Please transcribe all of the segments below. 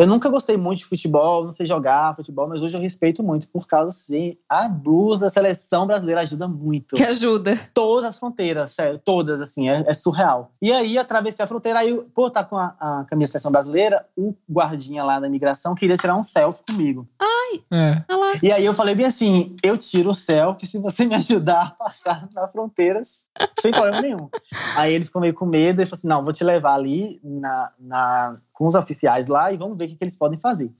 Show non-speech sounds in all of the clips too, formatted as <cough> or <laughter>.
Eu nunca gostei muito de futebol, não sei jogar futebol, mas hoje eu respeito muito por causa, assim, a blusa da seleção brasileira ajuda muito. Que ajuda. Todas as fronteiras, sério, todas, assim, é, é surreal. E aí, atravessei a fronteira, aí, por estar com a, a camisa da seleção brasileira, o guardinha lá da imigração queria tirar um selfie comigo. Ai, É. E aí eu falei bem assim: eu tiro o selfie se você me ajudar a passar nas fronteiras, sem problema nenhum. Aí ele ficou meio com medo e falou assim: não, vou te levar ali na, na, com os oficiais lá e vamos ver o que, que eles podem fazer.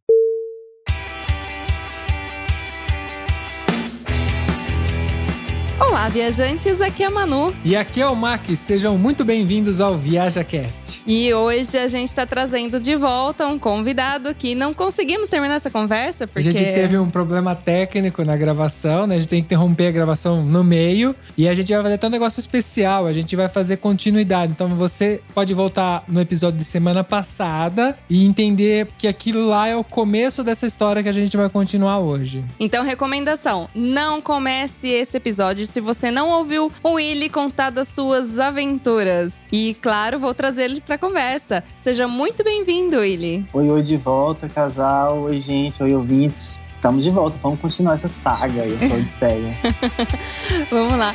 Olá, viajantes, aqui é a Manu. E aqui é o Mac, sejam muito bem-vindos ao ViajaCast. E hoje a gente tá trazendo de volta um convidado que não conseguimos terminar essa conversa, porque. A gente teve um problema técnico na gravação, né? A gente tem que interromper a gravação no meio. E a gente vai fazer até um negócio especial, a gente vai fazer continuidade. Então você pode voltar no episódio de semana passada e entender que aquilo lá é o começo dessa história que a gente vai continuar hoje. Então, recomendação: não comece esse episódio se você não ouviu o Willy contar das suas aventuras. E, claro, vou trazer ele pra conversa. Seja muito bem-vindo, Willy. Oi, oi de volta, casal. Oi, gente. Oi, ouvintes. Estamos de volta. Vamos continuar essa saga aí, essa <laughs> odisseia. Vamos lá.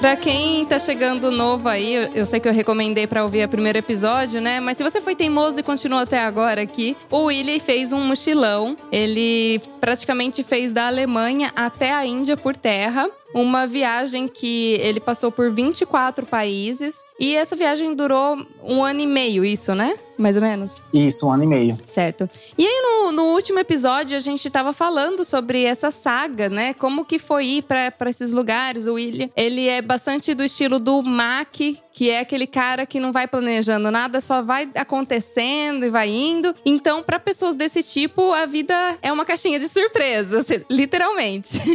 Pra quem tá chegando novo aí, eu- eu sei que eu recomendei pra ouvir o primeiro episódio, né? Mas se você foi teimoso e continuou até agora aqui, o Willy fez um mochilão. Ele praticamente fez da Alemanha até a Índia por terra. Uma viagem que ele passou por 24 países. E essa viagem durou um ano e meio, isso, né? Mais ou menos. Isso, um ano e meio. Certo. E aí, no, no último episódio, a gente tava falando sobre essa saga, né? Como que foi ir pra pra esses lugares. O William, ele é bastante do estilo do Mac, que é aquele cara que não vai planejando nada, só vai acontecendo e vai indo. Então, pra pessoas desse tipo, a vida é uma caixinha de surpresas, literalmente. <laughs>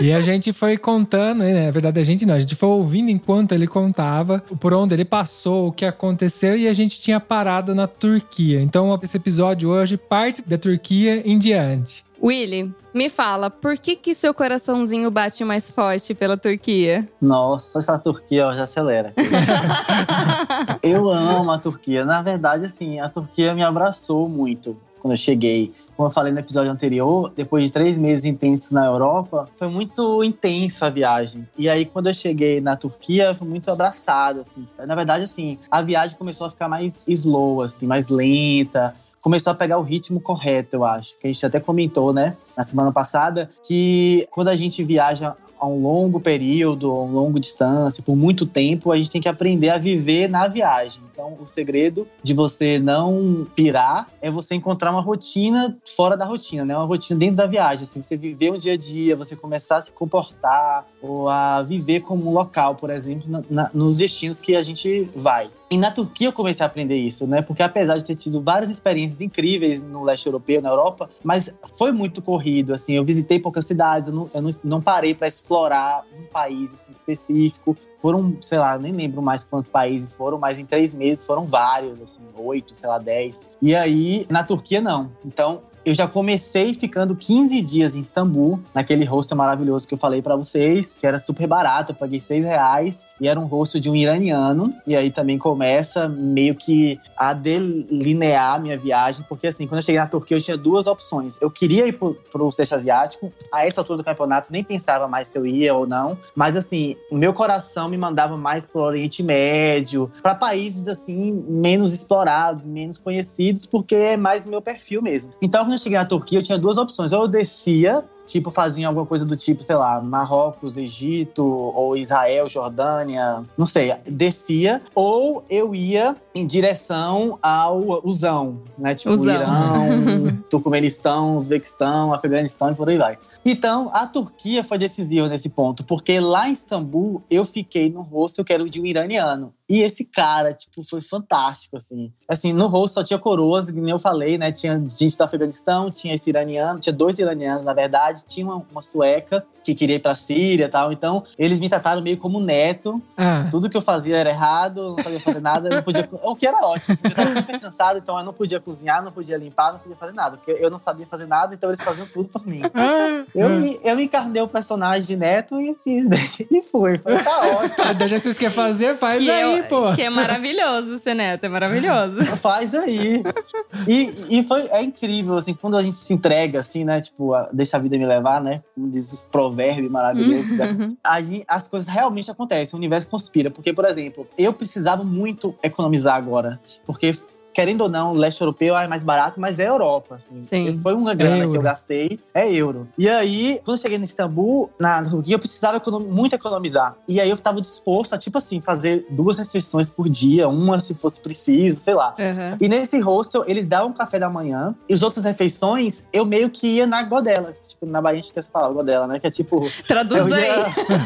E a gente foi contando, né? Na verdade, a gente não, a gente foi ouvindo enquanto ele contava por onde ele passou, o que aconteceu e a gente tinha parado na Turquia. Então, esse episódio hoje parte da Turquia em diante. Willy, me fala, por que que seu coraçãozinho bate mais forte pela Turquia? Nossa, falar Turquia, ó, já acelera. <laughs> eu amo a Turquia. Na verdade, assim, a Turquia me abraçou muito quando eu cheguei. Como eu falei no episódio anterior, depois de três meses intensos na Europa, foi muito intensa a viagem. E aí, quando eu cheguei na Turquia, fui muito abraçado, assim. Na verdade, assim, a viagem começou a ficar mais slow, assim, mais lenta. Começou a pegar o ritmo correto, eu acho. Que a gente até comentou, né, na semana passada, que quando a gente viaja a um longo período, a um longo distância, por muito tempo, a gente tem que aprender a viver na viagem. Então, o segredo de você não pirar é você encontrar uma rotina fora da rotina, né? Uma rotina dentro da viagem, assim, você viver um dia a dia, você começar a se comportar ou a viver como um local, por exemplo, na- na- nos destinos que a gente vai. E na Turquia eu comecei a aprender isso, né? Porque apesar de ter tido várias experiências incríveis no leste europeu, na Europa, mas foi muito corrido, assim. Eu visitei poucas cidades, eu não, eu não, parei para explorar um país assim, específico. Foram, sei lá, nem lembro mais quantos países foram, mas em três meses foram vários, assim, oito, sei lá, dez. E aí, na Turquia, não. Então, eu já comecei ficando 15 dias em Istambul, naquele hostel maravilhoso que eu falei pra vocês, que era super barato, eu paguei 6 reais, e era um hostel de um iraniano. E aí também começa meio que a delinear minha viagem, porque assim, quando eu cheguei na Turquia, eu tinha duas opções. Eu queria ir pro, pro Sudeste Asiático, a essa altura do campeonato, nem pensava mais se eu ia ou não, mas assim, o meu coração me mandava mais pro Oriente Médio, para países assim, menos explorados, menos conhecidos, porque é mais o meu perfil mesmo. Então, eu cheguei na Turquia, eu tinha duas opções. Ou eu descia tipo, faziam alguma coisa do tipo, sei lá, Marrocos, Egito, ou Israel, Jordânia, não sei, descia, ou eu ia em direção ao Uzão, né? Tipo, Uzão. Irão, <laughs> Turcomenistão, Uzbequistão, Afeganistão e por aí vai. Então, a Turquia foi decisiva nesse ponto, porque lá em Istambul eu fiquei no hostel que era o de um iraniano. E esse cara, tipo, foi fantástico, assim. Assim, no rosto só tinha coroas, que nem eu falei, né? Tinha gente do Afeganistão, tinha esse iraniano, tinha dois iranianos, na verdade. Tinha uma, uma sueca que queria ir pra Síria e tal. Então, eles me trataram meio como neto. Ah, Tudo que eu fazia era errado, não sabia fazer nada, não podia. O que era ótimo, porque eu tava <laughs> super cansado, então eu não podia cozinhar, não podia limpar, não podia fazer nada. Porque eu não sabia fazer nada, então eles faziam tudo por mim. ah, Eu, me, eu me encarnei o personagem de neto e fiz. <laughs> E fui. Foi, tá ótimo. <laughs> Ah, Já que vocês querem fazer, faz Que aí, é, pô. que é maravilhoso ser neto, é maravilhoso. Faz aí. E, e foi, é incrível, assim, quando a gente se entrega, assim, né? Tipo, a- deixa a vida me levar, né? Como diz esse provérbio maravilhoso. né? <laughs> Aí as coisas realmente acontecem, o universo conspira. Porque, por exemplo, eu precisava muito economizar agora. Porque, querendo ou não, o leste europeu é mais barato, mas é Europa, assim. Sim. Foi uma grana que euro. eu gastei, é euro. E aí, quando eu cheguei em Istambul, na Turquia, eu precisava econom- muito economizar. E aí eu tava disposto a, tipo assim, fazer duas refeições por dia, uma se fosse preciso, sei lá. Uhum. E nesse hostel, eles davam café da manhã. E as outras refeições, eu meio que ia na godela. Tipo, na Bahia a gente tem essa palavra, godela, né? Que é tipo... Traduz aí. <laughs>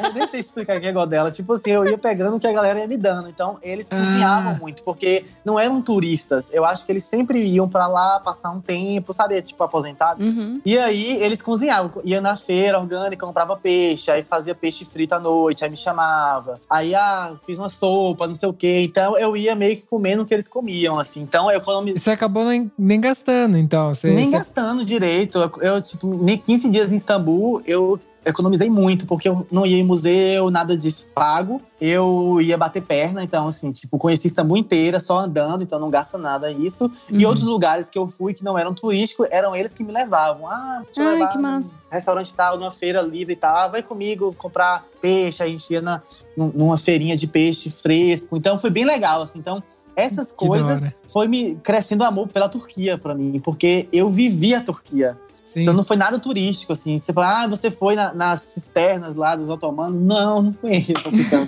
é, eu nem sei explicar o que é godela. Tipo assim, eu ia pegando o que a galera ia me dando. Então, eles Ah. cozinhavam muito. Porque não eram turistas. Eu acho que eles sempre iam pra lá passar um tempo, sabe? Tipo, aposentado. Uhum. E aí, eles cozinhavam. Ia na feira orgânica, comprava peixe. Aí fazia peixe frito à noite. Aí me chamava. Aí, ah, fiz uma sopa, não sei o quê. Então, eu ia meio que comendo o que eles comiam, assim. Então, eu economizei. E Você acabou nem, nem gastando, então. Você, Nem você- gastando direito. Eu, eu, tipo, nem 15 dias em Istambul, eu economizei muito, porque eu não ia em museu, nada disso pago. Eu ia bater perna, então, assim, tipo, conheci Istambul inteira só andando, então não gasta nada isso. E Uhum. outros lugares que eu fui que não eram turísticos, eram eles que me levavam. Ah, te Ai, levar que massa. restaurante tal, numa feira livre e tal. Ah, vai comigo comprar peixe. A gente ia na, num- numa feirinha de peixe fresco. Então, foi bem legal, assim. Então, essas coisas foi me crescendo amor pela Turquia pra mim, porque eu vivi a Turquia. Sim, Então não foi nada turístico, assim. Você fala, ah, você foi na- nas cisternas lá dos otomanos? Não, não conheço a cisterna.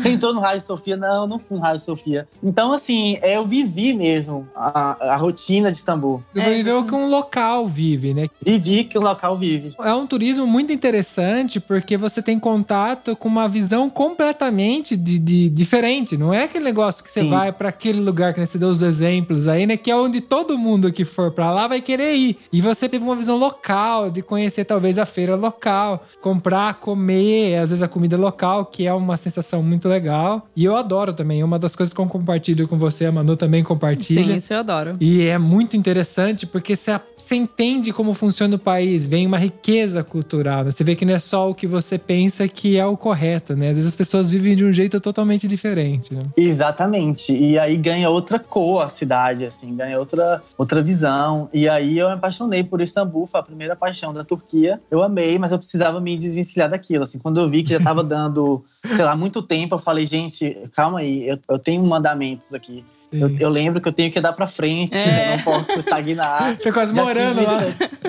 Você entrou no Rádio Sofia? Não, não fui no Rádio Sofia. Então, assim, eu vivi mesmo a, a rotina de Istambul. Você É, viveu que um local vive, né? Vivi que o local vive. É um turismo muito interessante porque você tem contato com uma visão completamente de, de- diferente. Não é aquele negócio que você Sim. vai pra aquele lugar que né, você deu os exemplos aí, né? Que é onde todo mundo que for pra lá vai querer ir. E você teve uma visão local, de conhecer talvez a feira local, comprar, comer, às vezes a comida local, que é uma sensação muito legal. E eu adoro também. Uma das coisas que eu compartilho com você, a Manu também compartilha. Sim, isso eu adoro. E é muito interessante porque você, entende como funciona o país, vem uma riqueza cultural. né? Você vê que não é só o que você pensa que é o correto, né? Às vezes as pessoas vivem de um jeito totalmente diferente. Né? Exatamente. E aí ganha outra cor a cidade, assim, ganha outra, outra visão. E aí eu me apaixonei por Istambul, foi a primeira paixão da Turquia. Eu amei, mas eu precisava me desvencilhar daquilo. Assim, quando eu vi que já tava dando, sei lá, muito tempo, eu falei, gente, calma aí, eu, eu tenho mandamentos aqui. Eu, eu lembro que eu tenho que dar pra frente, É. eu não posso estagnar. <laughs> Tô quase Já morando tive lá.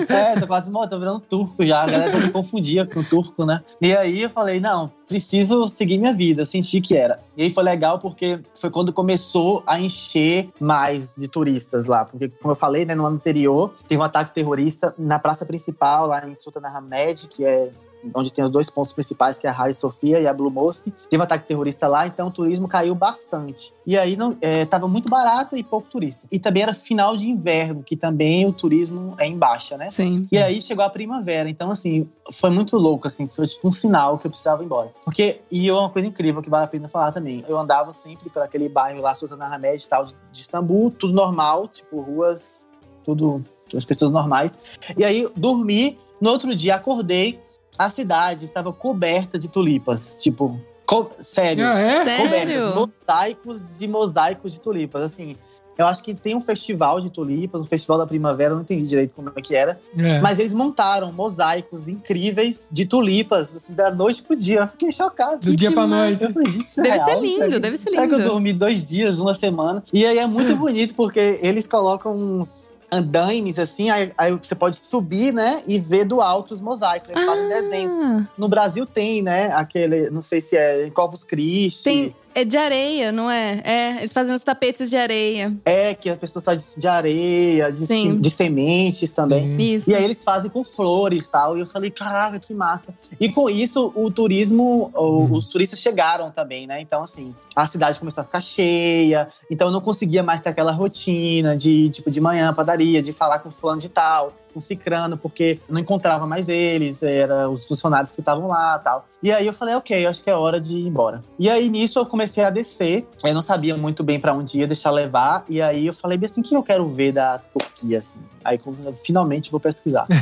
É, tô quase morando, tô virando turco já. A galera me confundia com turco, né? E aí eu falei, não, preciso seguir minha vida. Eu senti que era. E aí foi legal porque foi quando começou a encher mais de turistas lá. Porque, como eu falei, né, no ano anterior, teve um ataque terrorista na praça principal, lá em Sultanahmet, que é onde tem os dois pontos principais, que é a Hagia Sofia e a Blue Mosque. Teve um ataque terrorista lá, então o turismo caiu bastante. E aí não, é, tava muito barato e pouco turista. E também era final de inverno, que também o turismo é em baixa, né? Sim. E aí chegou a primavera. Então, assim, foi muito louco, assim. Foi tipo um sinal que eu precisava ir embora. Porque, e é uma coisa incrível que vale a pena falar também. Eu andava sempre por aquele bairro lá, Sultanahmet e tal, de Istambul, tudo normal, tipo, ruas, tudo as pessoas normais. E aí dormi, no outro dia acordei, a cidade estava coberta de tulipas. Tipo, co- sério. Ah, é? Sério? Cobertas, mosaicos de mosaicos de tulipas. Assim, eu acho que tem um festival de tulipas, um festival da primavera, eu não entendi direito como é que era. É. Mas eles montaram mosaicos incríveis de tulipas, assim, da noite pro dia. Eu fiquei chocado. Do dia pra demais. noite. Eu falei, "Gente, isso é Deve real? ser Será lindo, que- deve ser Será que eu lindo. dormi dois dias, uma semana? E aí é muito <laughs> bonito, porque eles colocam uns andaimes, assim, aí, aí você pode subir, né, e ver do alto os mosaicos. Eles fazem desenhos. Ah, No Brasil tem, né, aquele, não sei se é Corpus Christi. tem, é de areia, não é? É, eles fazem os tapetes de areia. É, que a pessoa faz de areia, de, Sim. de sementes também. Hum. Isso. E aí eles fazem com flores e tal. E eu falei, caraca, que massa. E com isso, o turismo, Hum. os turistas chegaram também, né? Então, assim, a cidade começou a ficar cheia. Então, eu não conseguia mais ter aquela rotina de, tipo, de manhã, padaria, de falar com fulano de tal, com cicrano, porque não encontrava mais eles, era os funcionários que estavam lá tal. E aí eu falei, ok, acho que é hora de ir embora. E aí, nisso, eu comecei a descer. Eu não sabia muito bem pra onde ia, deixar levar. E aí, eu falei bem assim, o que eu quero ver da Turquia, assim? Aí, eu finalmente, vou pesquisar. <laughs>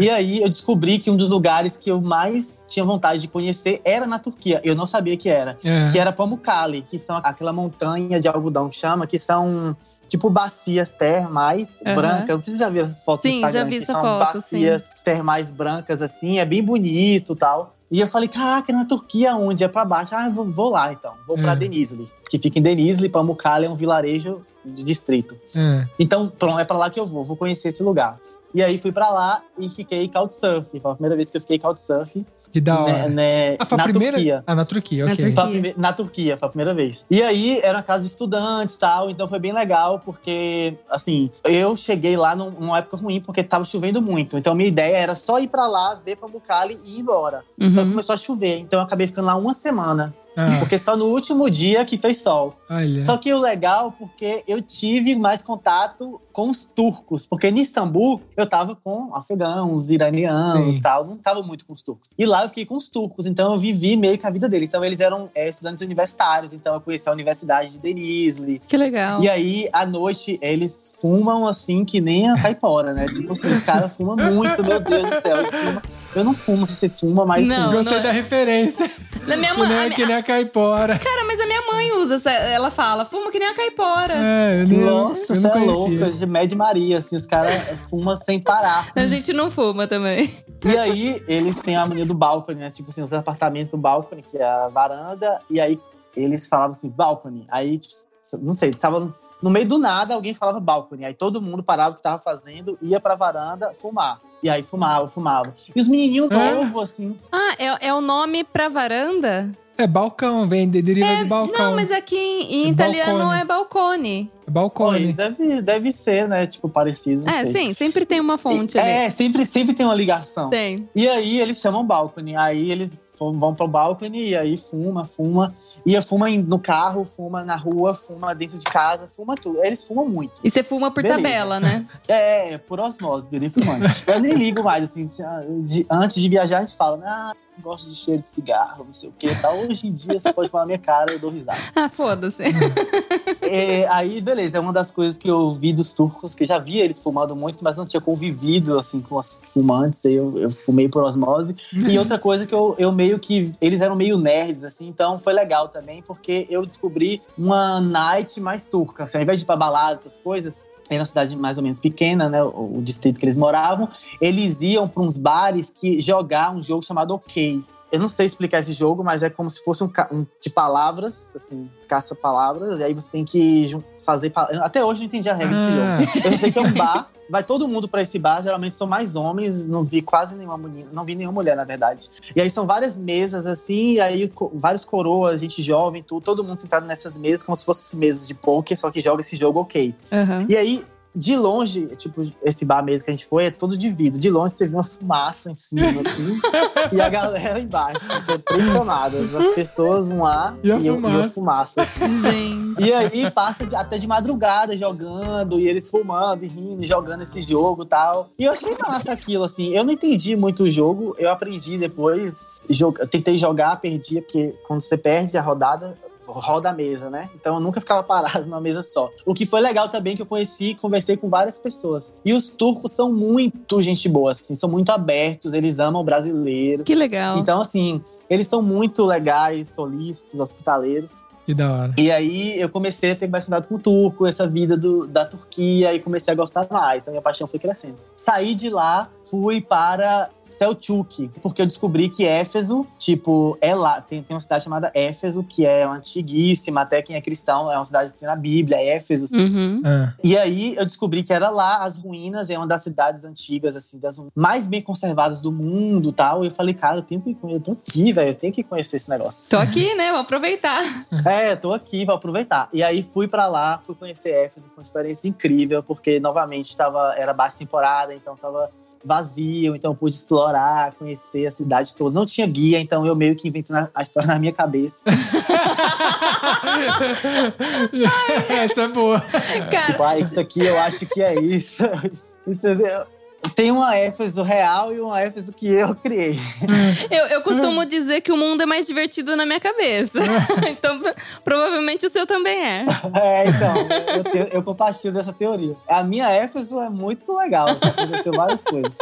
E aí eu descobri que um dos lugares que eu mais tinha vontade de conhecer era na Turquia. Eu não sabia que era. É. Que era Pamukkale, que são aquela montanha de algodão que chama, que são tipo bacias termais Aham. brancas. Não sei se você já viu essas fotos Sim, no Instagram, já vi que essa são foto, bacias termais brancas assim, é bem bonito e tal. E eu falei, caraca, na Turquia onde? É pra baixo. Ah, vou, vou lá então. Vou pra É. Denizli, que fica em Denizli. Pamukkale é um vilarejo de distrito. É. Então, pronto, é pra lá que eu vou, vou conhecer esse lugar. E aí fui pra lá e fiquei couchsurf. Foi a primeira vez que eu fiquei couchsurf Que da hora. né, né, Ah, foi a na primeira? Turquia. Ah, na Turquia, Na ok. Turquia. Foi a prime- na Turquia, foi a primeira vez. E aí, era uma casa de estudantes e tal, então foi bem legal, porque, assim, eu cheguei lá num- numa época ruim, porque tava chovendo muito. Então, minha ideia era só ir pra lá, ver pra Bucali e ir embora. Então, Uhum. começou a chover, então eu acabei ficando lá uma semana. Ah, Porque só no último dia que fez sol. olha. Só que o legal, porque eu tive mais contato com os turcos. Porque em Istambul, eu tava com afegãos, iranianos Sim. e tal. Não tava muito com os turcos. E lá eu fiquei com os turcos. Então eu vivi meio que a vida deles. Então eles eram é, estudantes universitários. Então eu conheci a Universidade de Denizli. Que legal. E aí, à noite, eles fumam assim que nem a caipora, né? Tipo assim, os caras fumam muito, meu Deus do céu. Eu não fumo se vocês fumam, mas Não. assim, Gostei não é- da referência. Na minha Que mãe, nem, a que nem a caipora. <laughs> cara, mas a minha mãe usa, essa- ela fala, fuma que nem a caipora. É, eu nem, Nossa, eu você não é conhecia. louca, de Mad Maria, assim, os caras fumam sem parar. <laughs> A gente não fuma também. E aí, eles têm a mania do balcone, né? Tipo assim, os apartamentos do balcone, que é a varanda. E aí, eles falavam assim, balcone. Aí, tipo, não sei, tava no meio do nada, alguém falava balcone. Aí todo mundo parava o que tava fazendo, ia pra varanda fumar. E aí, fumava, fumava. E os menininhos É? novos, assim. Ah, é, é o nome pra varanda? É balcão, vem, de- deriva de balcão. Não, mas aqui em, em É italiano balcone. é balcone. É balcone. Oi, deve, deve ser, né? Tipo, parecido. Não É, sei. sim, sempre tem uma fonte ali. É, sempre, sempre tem uma ligação. Tem. E aí eles chamam balcone. Aí eles vão pro balcone e aí fuma, fuma. E fuma no carro, fuma na rua, fuma dentro de casa, fuma tudo. Eles fumam muito. E você fuma por Beleza. tabela, né? <laughs> É, por osmose, fumante. Eu nem ligo mais, assim. de- antes de viajar, a gente fala, ah, gosto de cheiro de cigarro, não sei o que tal. Hoje em dia, você pode falar na minha cara, eu dou risada. <laughs> Ah, foda-se. <laughs> É, aí, beleza, é uma das coisas que eu vi dos turcos, que já via eles fumando muito, mas não tinha convivido, assim, com os fumantes, aí eu, eu fumei por osmose. E <laughs> outra coisa que eu, eu meio que, eles eram meio nerds, assim, então foi legal também, porque eu descobri uma night mais turca, assim, ao invés de ir pra balada, essas coisas, era uma cidade mais ou menos pequena, né, o, o distrito que eles moravam, eles iam para uns bares que jogar um jogo chamado OK. Eu não sei explicar esse jogo, mas é como se fosse um, um de palavras, assim, caça-palavras, e aí você tem que fazer. Até hoje eu não entendi a regra desse Ah. jogo. Eu sei que é um bar, vai todo mundo pra esse bar, geralmente são mais homens, não vi quase nenhuma menina, não vi nenhuma mulher, na verdade. E aí são várias mesas, assim, e aí co- vários coroas, gente jovem, tudo, todo mundo sentado nessas mesas, como se fossem mesas de poker, só que joga esse jogo ok. Aham. E aí, de longe, tipo, esse bar mesmo que a gente foi, é todo de vidro. De longe você vê uma fumaça em cima, assim, <laughs> e a galera embaixo. Tinha três camadas. As pessoas, um lá E a eu- fumaça. a fumaça. assim. Gente. E aí passa de- até de madrugada jogando, e eles fumando e rindo, e jogando esse jogo e tal. E eu achei massa aquilo, assim. Eu não entendi muito o jogo, eu aprendi depois. Joga, tentei jogar, perdi, porque quando você perde a rodada, roda a mesa, né? Então eu nunca ficava parado numa mesa só. O que foi legal também que eu conheci e conversei com várias pessoas. E os turcos são muito gente boa, assim, são muito abertos, eles amam o brasileiro. Que legal. Então, assim, eles são muito legais, solícitos, hospitaleiros. Que da hora. E aí eu comecei a ter mais cuidado com o turco, essa vida do, da Turquia, e comecei a gostar mais. Então minha paixão foi crescendo. Saí de lá, fui para Selçuk, porque eu descobri que Éfeso, tipo, é lá. Tem, tem uma cidade chamada Éfeso, que é antiguíssima, até quem é cristão, é uma cidade que tem na Bíblia, Éfeso. assim. Uhum. Ah, E aí eu descobri que era lá as ruínas, é uma das cidades antigas, assim, das mais bem conservadas do mundo tal. E eu falei, cara, eu tenho que eu tô aqui, velho, eu tenho que conhecer esse negócio. Tô aqui, né? Vou aproveitar. <laughs> É, tô aqui, vou aproveitar. E aí fui pra lá, fui conhecer Éfeso, foi uma experiência incrível, porque novamente tava, era baixa temporada, então tava vazio, então eu pude explorar, conhecer a cidade toda. Não tinha guia, então eu meio que inventei na- a história na minha cabeça. <laughs> Essa é boa. Cara, tipo, ah, isso aqui eu acho que é isso. <laughs> Entendeu? Tem uma Éfeso real e uma Éfeso que eu criei. eu, eu costumo <laughs> dizer que o mundo é mais divertido na minha cabeça. <laughs> então, provavelmente o seu também é. É, então, eu, tenho- eu compartilho dessa teoria. A minha Éfeso é muito legal, assim, aconteceu várias coisas.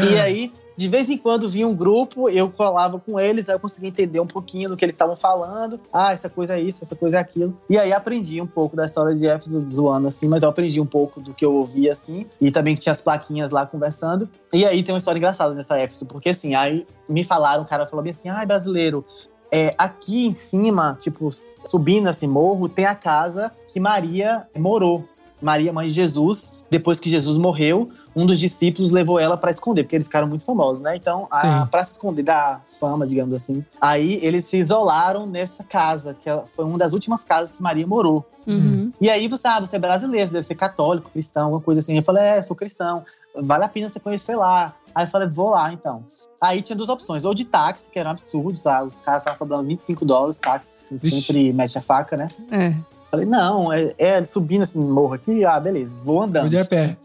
E aí, de vez em quando vinha um grupo, eu colava com eles, aí eu conseguia entender um pouquinho do que eles estavam falando. Ah, essa coisa é isso, essa coisa é aquilo. E aí aprendi um pouco da história de Éfeso zoando assim, mas eu aprendi um pouco do que eu ouvia assim, e também que tinha as plaquinhas lá conversando. E aí tem uma história engraçada nessa Éfeso, porque assim, aí me falaram, o cara falou bem assim: ai, brasileiro, é, aqui em cima, tipo, subindo esse morro, tem a casa que Maria morou. Maria, mãe de Jesus, depois que Jesus morreu, um dos discípulos levou ela pra esconder, porque eles ficaram muito famosos, né? Então, a, Sim. pra se esconder da fama, digamos assim. Aí eles se isolaram nessa casa, que foi uma das últimas casas que Maria morou. Uhum. E aí você, ah, você é brasileiro, você deve ser católico, cristão, alguma coisa assim. Eu falei, é, sou cristão. Vale a pena você conhecer lá. Aí eu falei, vou lá então. Aí tinha duas opções, ou de táxi, que era um absurdo, tá? Os caras estavam cobrando 25 dólares, táxi Vixe. sempre mete a faca, né? É. Falei, não, é, é subindo esse morro aqui, ah, beleza, vou andando. Vou de a pé.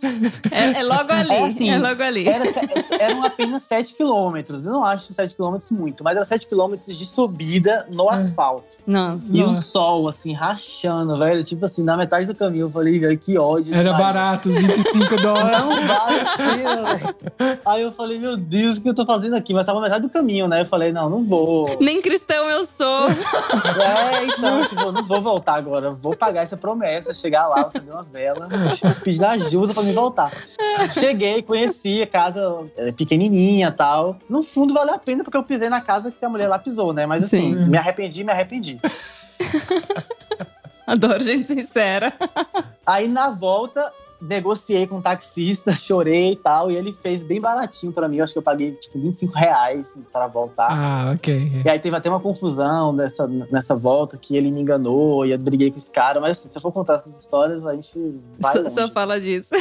É, é logo ali. É É, assim, logo ali. Era, eram apenas 7 quilômetros. Eu não acho 7 quilômetros muito, mas era 7 quilômetros de subida no asfalto. Nossa. E o Nossa. sol, assim, rachando, velho. Tipo assim, na metade do caminho, eu falei, velho, que ódio. Era sabe? barato, os 25 dólares. Não vale a pena, velho. Aí eu falei, meu Deus, o que eu tô fazendo aqui? Mas tava na metade do caminho, né? Eu falei, não, não vou. Nem cristão eu sou. É, então, tipo, não vou voltar agora. Vou pagar essa promessa, chegar lá, acender umas velas, pedir ajuda pra me voltar. Cheguei, conheci a casa é, pequenininha e tal. No fundo, valeu a pena porque eu pisei na casa que a mulher lá pisou, né? Mas assim, Sim. me arrependi, me arrependi. <laughs> Adoro gente sincera. Aí na volta, negociei com o taxista, <laughs> chorei e tal, e ele fez bem baratinho pra mim. Eu acho que eu paguei tipo 25 reais assim, pra voltar. Ah, ok. E aí teve até uma confusão nessa, nessa volta que ele me enganou e eu briguei com esse cara. Mas assim, se eu for contar essas histórias, a gente vai. Só, longe. só fala disso.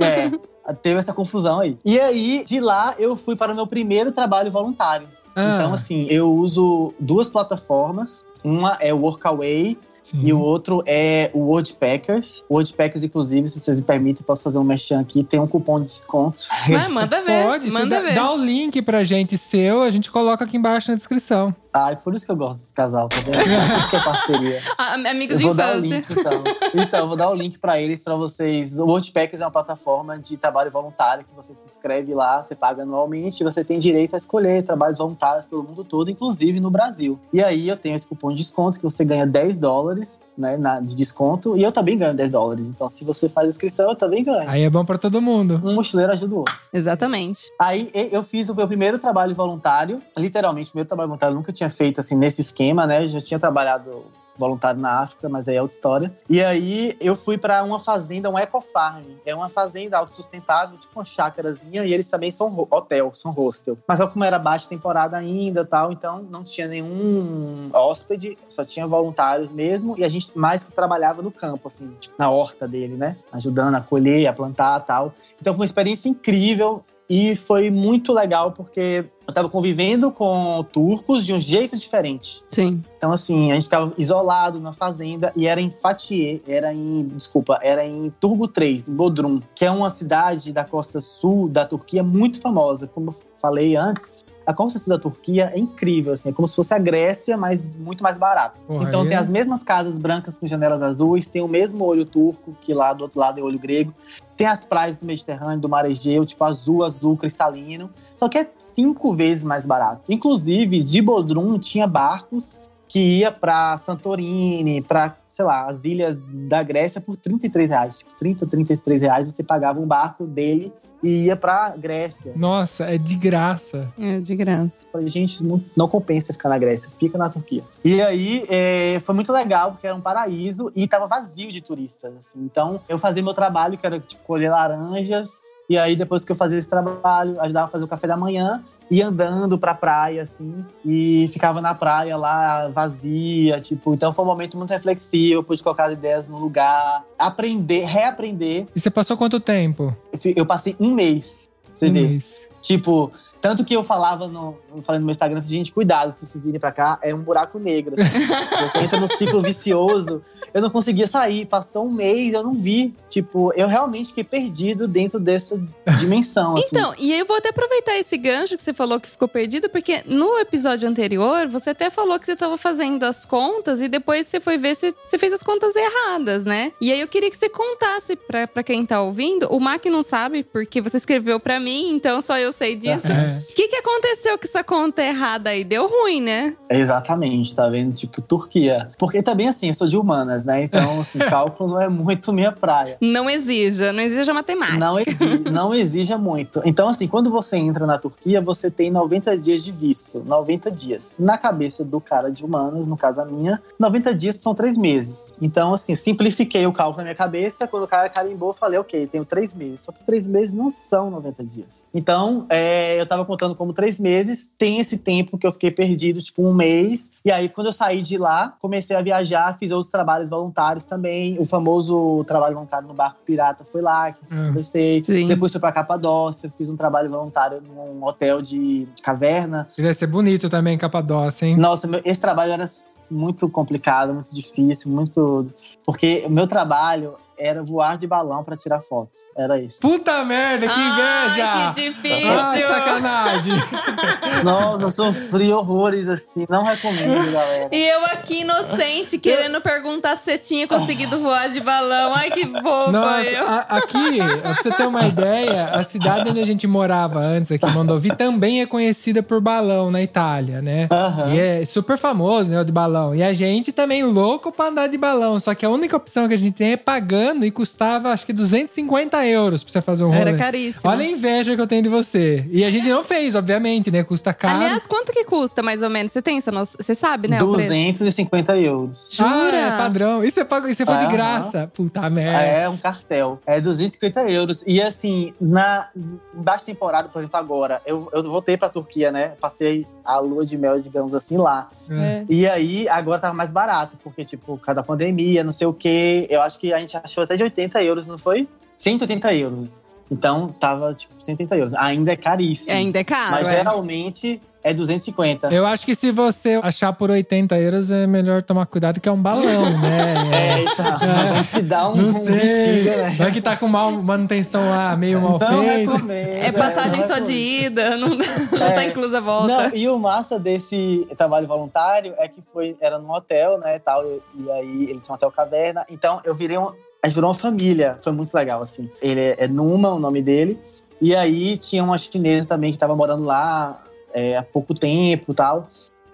É, <laughs> teve essa confusão aí. E aí, de lá, eu fui para o meu primeiro trabalho voluntário. Ah, Então, assim, eu uso duas plataformas. Uma é o Workaway sim. e o outro é o Wordpackers. O Wordpackers, inclusive, se vocês me permitem, posso fazer um merchan aqui. Tem um cupom de desconto. Vai, manda ver. Pode, você manda dá, ver. dá o link pra gente seu, a gente coloca aqui embaixo na descrição. Ai, por isso que eu gosto desse casal, tá vendo? Por isso que é parceria. <laughs> Amigos de infância. link, então. Então, eu vou dar o link pra eles, pra vocês. O Wordpackers é uma plataforma de trabalho voluntário que você se inscreve lá, você paga anualmente e você tem direito a escolher trabalhos voluntários pelo mundo todo, inclusive no Brasil. E aí eu tenho esse cupom de desconto que você ganha 10 dólares né, na- de desconto e eu também ganho 10 dólares. Então, se você faz inscrição, eu também ganho. Aí é bom pra todo mundo. Um mochileiro ajuda o outro. Exatamente. Aí eu fiz o meu primeiro trabalho voluntário, literalmente, o meu trabalho voluntário eu nunca tinha feito assim nesse esquema, né? Eu já tinha trabalhado voluntário na África, mas aí é outra história. E aí eu fui para uma fazenda, um ecofarm. É uma fazenda autossustentável, tipo uma chácarazinha, e eles também são hotel, são hostel. Mas como era baixa temporada ainda, tal, então não tinha nenhum hóspede, só tinha voluntários mesmo, e a gente mais que trabalhava no campo assim, tipo, na horta dele, né? Ajudando a colher, a plantar, tal. Então foi uma experiência incrível. E foi muito legal porque eu tava convivendo com turcos de um jeito diferente. Sim. Então, assim, a gente tava isolado na fazenda e era em Fatih, era em, desculpa, era em Turgu 3, em Bodrum, que é uma cidade da costa sul da Turquia muito famosa. Como eu falei antes, a construção da Turquia é incrível, assim, é como se fosse a Grécia, mas muito mais barato. Porra, então aí tem é- as mesmas casas brancas com janelas azuis, tem o mesmo olho turco, que lá do outro lado é olho grego. Tem as praias do Mediterrâneo, do Mar Egeu, tipo azul, azul, cristalino. Só que é cinco vezes mais barato. Inclusive, de Bodrum tinha barcos que ia para Santorini, para, sei lá, as ilhas da Grécia por 33 reais. Tipo, 30, 33 reais você pagava um barco dele e ia pra Grécia. Nossa, é de graça. É, de graça. Falei, gente, não, não compensa ficar na Grécia, fica na Turquia. E aí é, foi muito legal, porque era um paraíso e tava vazio de turistas. assim. Então eu fazia meu trabalho, que era tipo colher laranjas. E aí, depois que eu fazia esse trabalho, ajudava a fazer o café da manhã, ia andando pra praia, assim, e ficava na praia lá, vazia, tipo. Então foi um momento muito reflexivo, pude colocar as ideias no lugar, aprender, reaprender. E você passou quanto tempo? Eu passei um mês, você Um ver. mês. Tipo, tanto que eu falava no, eu falei no meu Instagram, gente, cuidado se vocês virem pra cá, é um buraco negro. assim. <laughs> Você entra no ciclo vicioso. Eu não conseguia sair, passou um mês, eu não vi. Tipo, eu realmente fiquei perdido dentro dessa dimensão. assim. Então, e aí eu vou até aproveitar esse gancho que você falou que ficou perdido, porque no episódio anterior, você até falou que você estava fazendo as contas e depois você foi ver se você fez as contas erradas, né? E aí eu queria que você contasse pra, pra quem tá ouvindo. O Mac não sabe, porque você escreveu pra mim, então só eu sei disso. É. O que, que aconteceu com essa conta errada aí? Deu ruim, né? Exatamente, tá vendo? Tipo, Turquia. Porque também, assim, eu sou de humanas, né? Então, <laughs> assim, cálculo não é muito minha praia. Não exija, não exija matemática. Não, exi <laughs> não exija muito. Então, assim, quando você entra na Turquia, você tem 90 dias de visto. 90 dias. Na cabeça do cara de humanas, no caso a minha, 90 dias são três meses. Então, assim, simplifiquei o cálculo na minha cabeça. Quando o cara carimbou, eu falei, ok, tenho três meses. Só que três meses não são 90 dias. Então, é, eu tava contando como três meses. Tem esse tempo que eu fiquei perdido, tipo um mês. E aí, quando eu saí de lá, comecei a viajar, fiz outros trabalhos voluntários também. O famoso trabalho voluntário no barco pirata foi lá que eu Hum. comecei. Sim. Depois fui pra Capadócia, fiz um trabalho voluntário num hotel de, de caverna. E deve ser bonito também, Capadócia, hein? Nossa, meu- esse trabalho era muito complicado, muito difícil, muito. Porque o meu trabalho era voar de balão pra tirar foto. Era isso. Puta merda, que inveja! Ai, que difícil! Ai, sacanagem! <laughs> Nossa, eu sofri horrores assim. Não recomendo, galera. E eu aqui inocente, querendo perguntar se você tinha conseguido voar de balão. Ai, que boba Nossa, eu. a- aqui, pra você ter uma ideia, a cidade onde a gente morava antes, aqui em Mondovi, também é conhecida por balão na Itália, né? Aham. E é super famoso, né, o de balão. E a gente também louco pra andar de balão. Só que a única opção que a gente tem é pagando e custava, acho que 250 euros pra você fazer um rolê. Era caríssimo. Olha a inveja que eu tenho de você. E a gente não fez, obviamente, né? Custa caro. Aliás, quanto que custa mais ou menos? Você tem essa noção? Você sabe, né? o preço? 250 euros. ah, Jura? é padrão. E você, paga, e você foi de Aham. graça. Puta merda. É um cartel. É 250 euros. E assim, na baixa temporada, por exemplo, agora, eu, eu voltei pra Turquia, né? Passei a lua de mel, digamos assim, lá. É. E aí, agora tava mais barato, porque, tipo, cada pandemia, não sei o quê. Eu acho que a gente achou até de 80 euros, não foi? 180 euros. Então, tava, tipo, 180 euros. Ainda é caríssimo. Ainda é caro, Mas é. geralmente é 250. Eu acho que se você achar por 80 euros, é melhor tomar cuidado que é um balão, né? <laughs> É, então. Vai te dar um, <laughs> Não sei. né? Vai que tá com mal, manutenção lá, meio mal Não feita. É passagem não só de ida, não, não tá É. inclusa a volta. Não, e o massa desse trabalho voluntário é que foi, era num hotel, né, tal, e, e aí ele tinha um hotel caverna, então eu virei um, a gente virou uma família, foi muito legal, assim. Ele é, é Numa, o nome dele, e aí tinha uma chinesa também que tava morando lá é, há pouco tempo tal.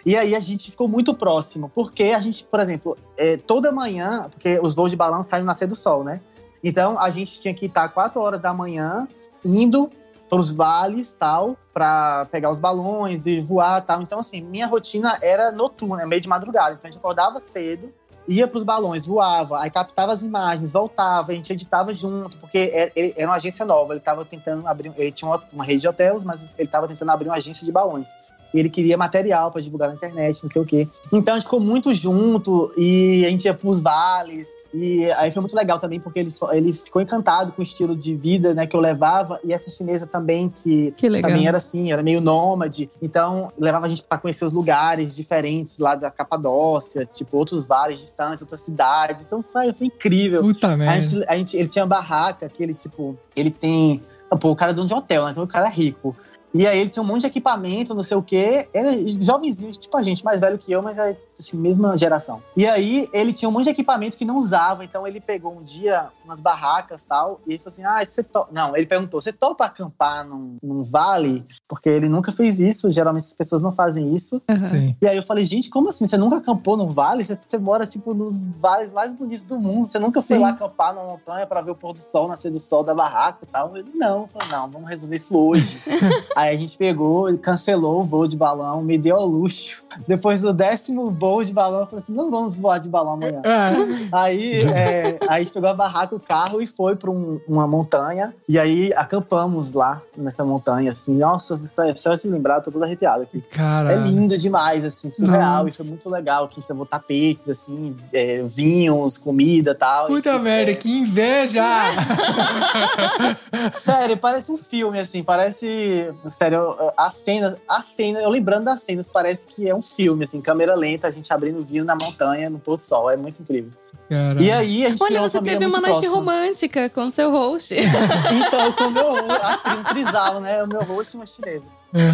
E aí a gente ficou muito próximo, porque a gente, por exemplo, é, toda manhã, porque os voos de balão saem no nascer do sol, né? Então a gente tinha que estar 4 horas da manhã indo para os vales tal, para pegar os balões e voar tal. Então, assim, minha rotina era noturna, meio de madrugada. Então a gente acordava cedo, ia para os balões, voava, aí captava as imagens, voltava, a gente editava junto, porque era, ele- era uma agência nova. Ele estava tentando abrir, ele tinha uma, rede de hotéis, mas ele estava tentando abrir uma agência de balões. E ele queria material para divulgar na internet, não sei o quê. Então a gente ficou muito junto e a gente ia pros vales. E aí foi muito legal também, porque ele, só- ele ficou encantado com o estilo de vida né, que eu levava. E essa chinesa também, que Que também era assim, era meio nômade. Então levava a gente para conhecer os lugares diferentes lá da Capadócia, tipo outros vales distantes, outras cidades. Então foi, foi incrível. Puta A merda. gente, a gente, ele tinha barraca que ele, tipo, ele tem. Pô, o cara é dono de hotel, né? Então o cara é rico. E aí ele tinha um monte de equipamento, não sei o quê. Ele jovenzinho, tipo a gente, mais velho que eu, mas é assim, mesma geração. E aí ele tinha um monte de equipamento que não usava. Então ele pegou um dia umas barracas e tal. E ele falou assim: Ah, você topa. Não, ele perguntou: você topa acampar num, num vale? Porque ele nunca fez isso. Geralmente as pessoas não fazem isso. Sim. E aí eu falei, gente, como assim? Você nunca acampou num vale? Você, você mora, tipo, nos vales mais bonitos do mundo. Você nunca foi Sim. lá acampar numa montanha pra ver o pôr do sol, nascer do sol da barraca e tal? Ele, não. Eu falei, não, vamos resolver isso hoje. <laughs> aí a gente pegou, cancelou o voo de balão, me deu ao luxo. Depois do décimo voo de balão, eu falei assim, não vamos voar de balão amanhã. Ah, Aí, é, aí a gente pegou a barraca, o carro e foi pra um- uma montanha. E aí acampamos lá nessa montanha, assim. Nossa, isso é- só de lembrar, eu tô todo arrepiado aqui. cara. É lindo demais, assim, surreal. Nossa. E foi muito legal que a gente levou tapetes, assim, é, vinhos, comida e tal. Puta E, tipo, merda, é, que inveja! <laughs> Sério, parece um filme, assim, parece. Sério, a cena, a cena, eu lembrando das cenas, parece que é um filme, assim, câmera lenta, a gente abrindo vinho na montanha, no pôr do sol. É muito incrível. Cara. E aí, a gente Olha, uma você teve uma muito noite próxima. romântica com seu host. <laughs> Então, com o meu a- um trisal, né? O meu host e uma chinesa.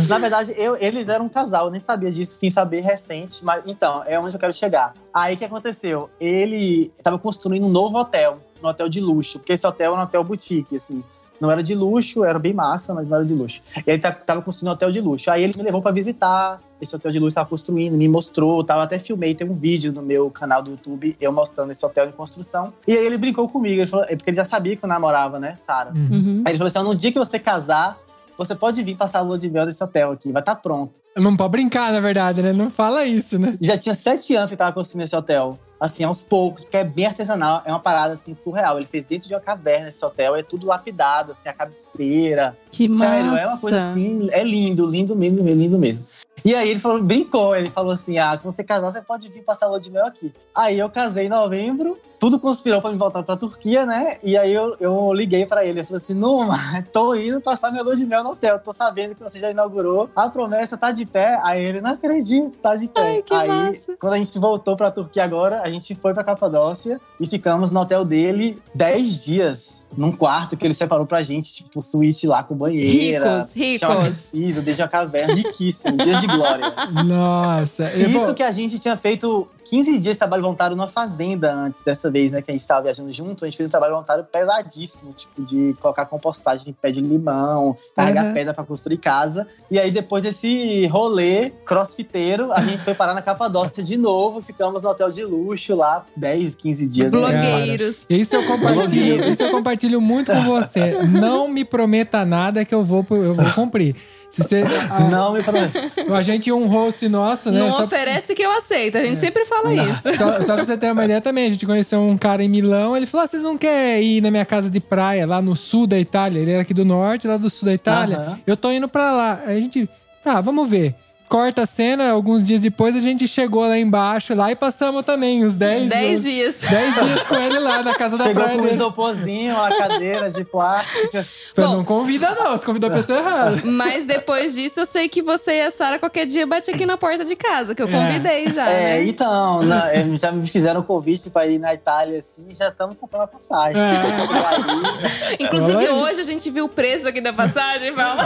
Na verdade, eu- eles eram um casal, eu nem sabia disso, fim saber recente, mas então, é onde eu quero chegar. Aí o que aconteceu? Ele estava construindo um novo hotel, um hotel de luxo, porque esse hotel era um hotel boutique, assim. Não era de luxo, era bem massa, mas não era de luxo. E ele tá- tava construindo um hotel de luxo. Aí ele me levou para visitar esse hotel de luxo, tava construindo, me mostrou, tava até filmei, tem um vídeo no meu canal do YouTube, eu mostrando esse hotel em construção. E aí ele brincou comigo, ele falou, porque ele já sabia que eu namorava, né, Sara? Uhum. Uhum. Aí ele falou assim: no dia que você casar, você pode vir passar a lua de mel nesse hotel aqui, vai estar pronto. Não pode brincar, na verdade, né? Não fala isso, né? Já tinha sete anos que tava construindo esse hotel. Assim, aos poucos, porque é bem artesanal, é uma parada assim surreal. Ele fez dentro de uma caverna esse hotel, é tudo lapidado, assim, a cabeceira. Que massa. Sério, é uma coisa assim, é lindo, lindo mesmo, lindo mesmo. E aí ele falou, brincou, ele falou assim: ah, quando você casar, você pode vir passar a lua de mel aqui. Aí eu casei em novembro, tudo conspirou pra me voltar pra Turquia, né? E aí eu, eu liguei pra ele, eu falei assim: Numa, <laughs> tô indo passar minha lua de mel no hotel, tô sabendo que você já inaugurou, a promessa tá de pé. Aí ele, não acredito, tá de pé. Ai, que aí, massa. quando a gente voltou pra Turquia agora, a gente foi pra Capadócia e ficamos no hotel dele 10 dias. Num quarto que ele separou pra gente, tipo, suíte lá com banheira. Ricos, ricos. desde a caverna, riquíssimo, dias de glória. Nossa. Isso que a gente tinha feito 15 dias de trabalho voluntário numa fazenda antes dessa vez, né? Que a gente tava viajando junto. A gente fez um trabalho voluntário pesadíssimo, tipo, de colocar compostagem em pé de limão, carregar Uhum. pedra pra construir casa. E aí, depois desse rolê crossfiteiro, a gente foi parar na Capadócia de novo. Ficamos no hotel de luxo lá 10, 15 dias. né? Blogueiros. isso eu compartilho, isso eu compartilho muito com você. Não me prometa nada que eu vou, eu vou cumprir. Se você, a, Não me promete. a gente um host nosso, né? Não só- oferece que eu aceito. A gente sempre fala isso. Só, só pra você ter uma ideia também, a gente conheceu um cara em Milão, ele falou: ah, vocês não querem ir na minha casa de praia, lá no sul da Itália? Ele era aqui do norte, lá do sul da Itália. Aham. Eu tô indo pra lá. Aí a gente, tá, vamos ver. Corta a cena, alguns dias depois a gente chegou lá embaixo, lá e passamos também uns 10 Dez uns- dias. 10 <laughs> dias com ele lá na casa da Chegou praia. com um dele. isoporzinho, uma cadeira de plástica. Falei, Bom. não convida, não. Você convidou a pessoa errada. Mas depois disso, eu sei que você e a Sara qualquer dia bate aqui na porta de casa, que eu É. convidei já, É, né? então, na- é, já me fizeram um convite pra ir na Itália, assim, e já estamos comprando a passagem. É. <laughs> Inclusive, Olha aí. hoje a gente viu o preço aqui da passagem, fala.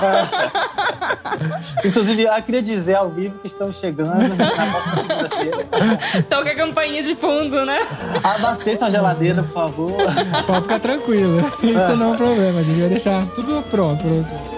inclusive, eu queria dizer ao vivo que estamos chegando na próxima segunda-feira. Toca a campainha de fundo, né? Abasteçam a geladeira, por favor. Pode ficar tranquilo. Isso não é um problema. A gente vai deixar tudo pronto pra você.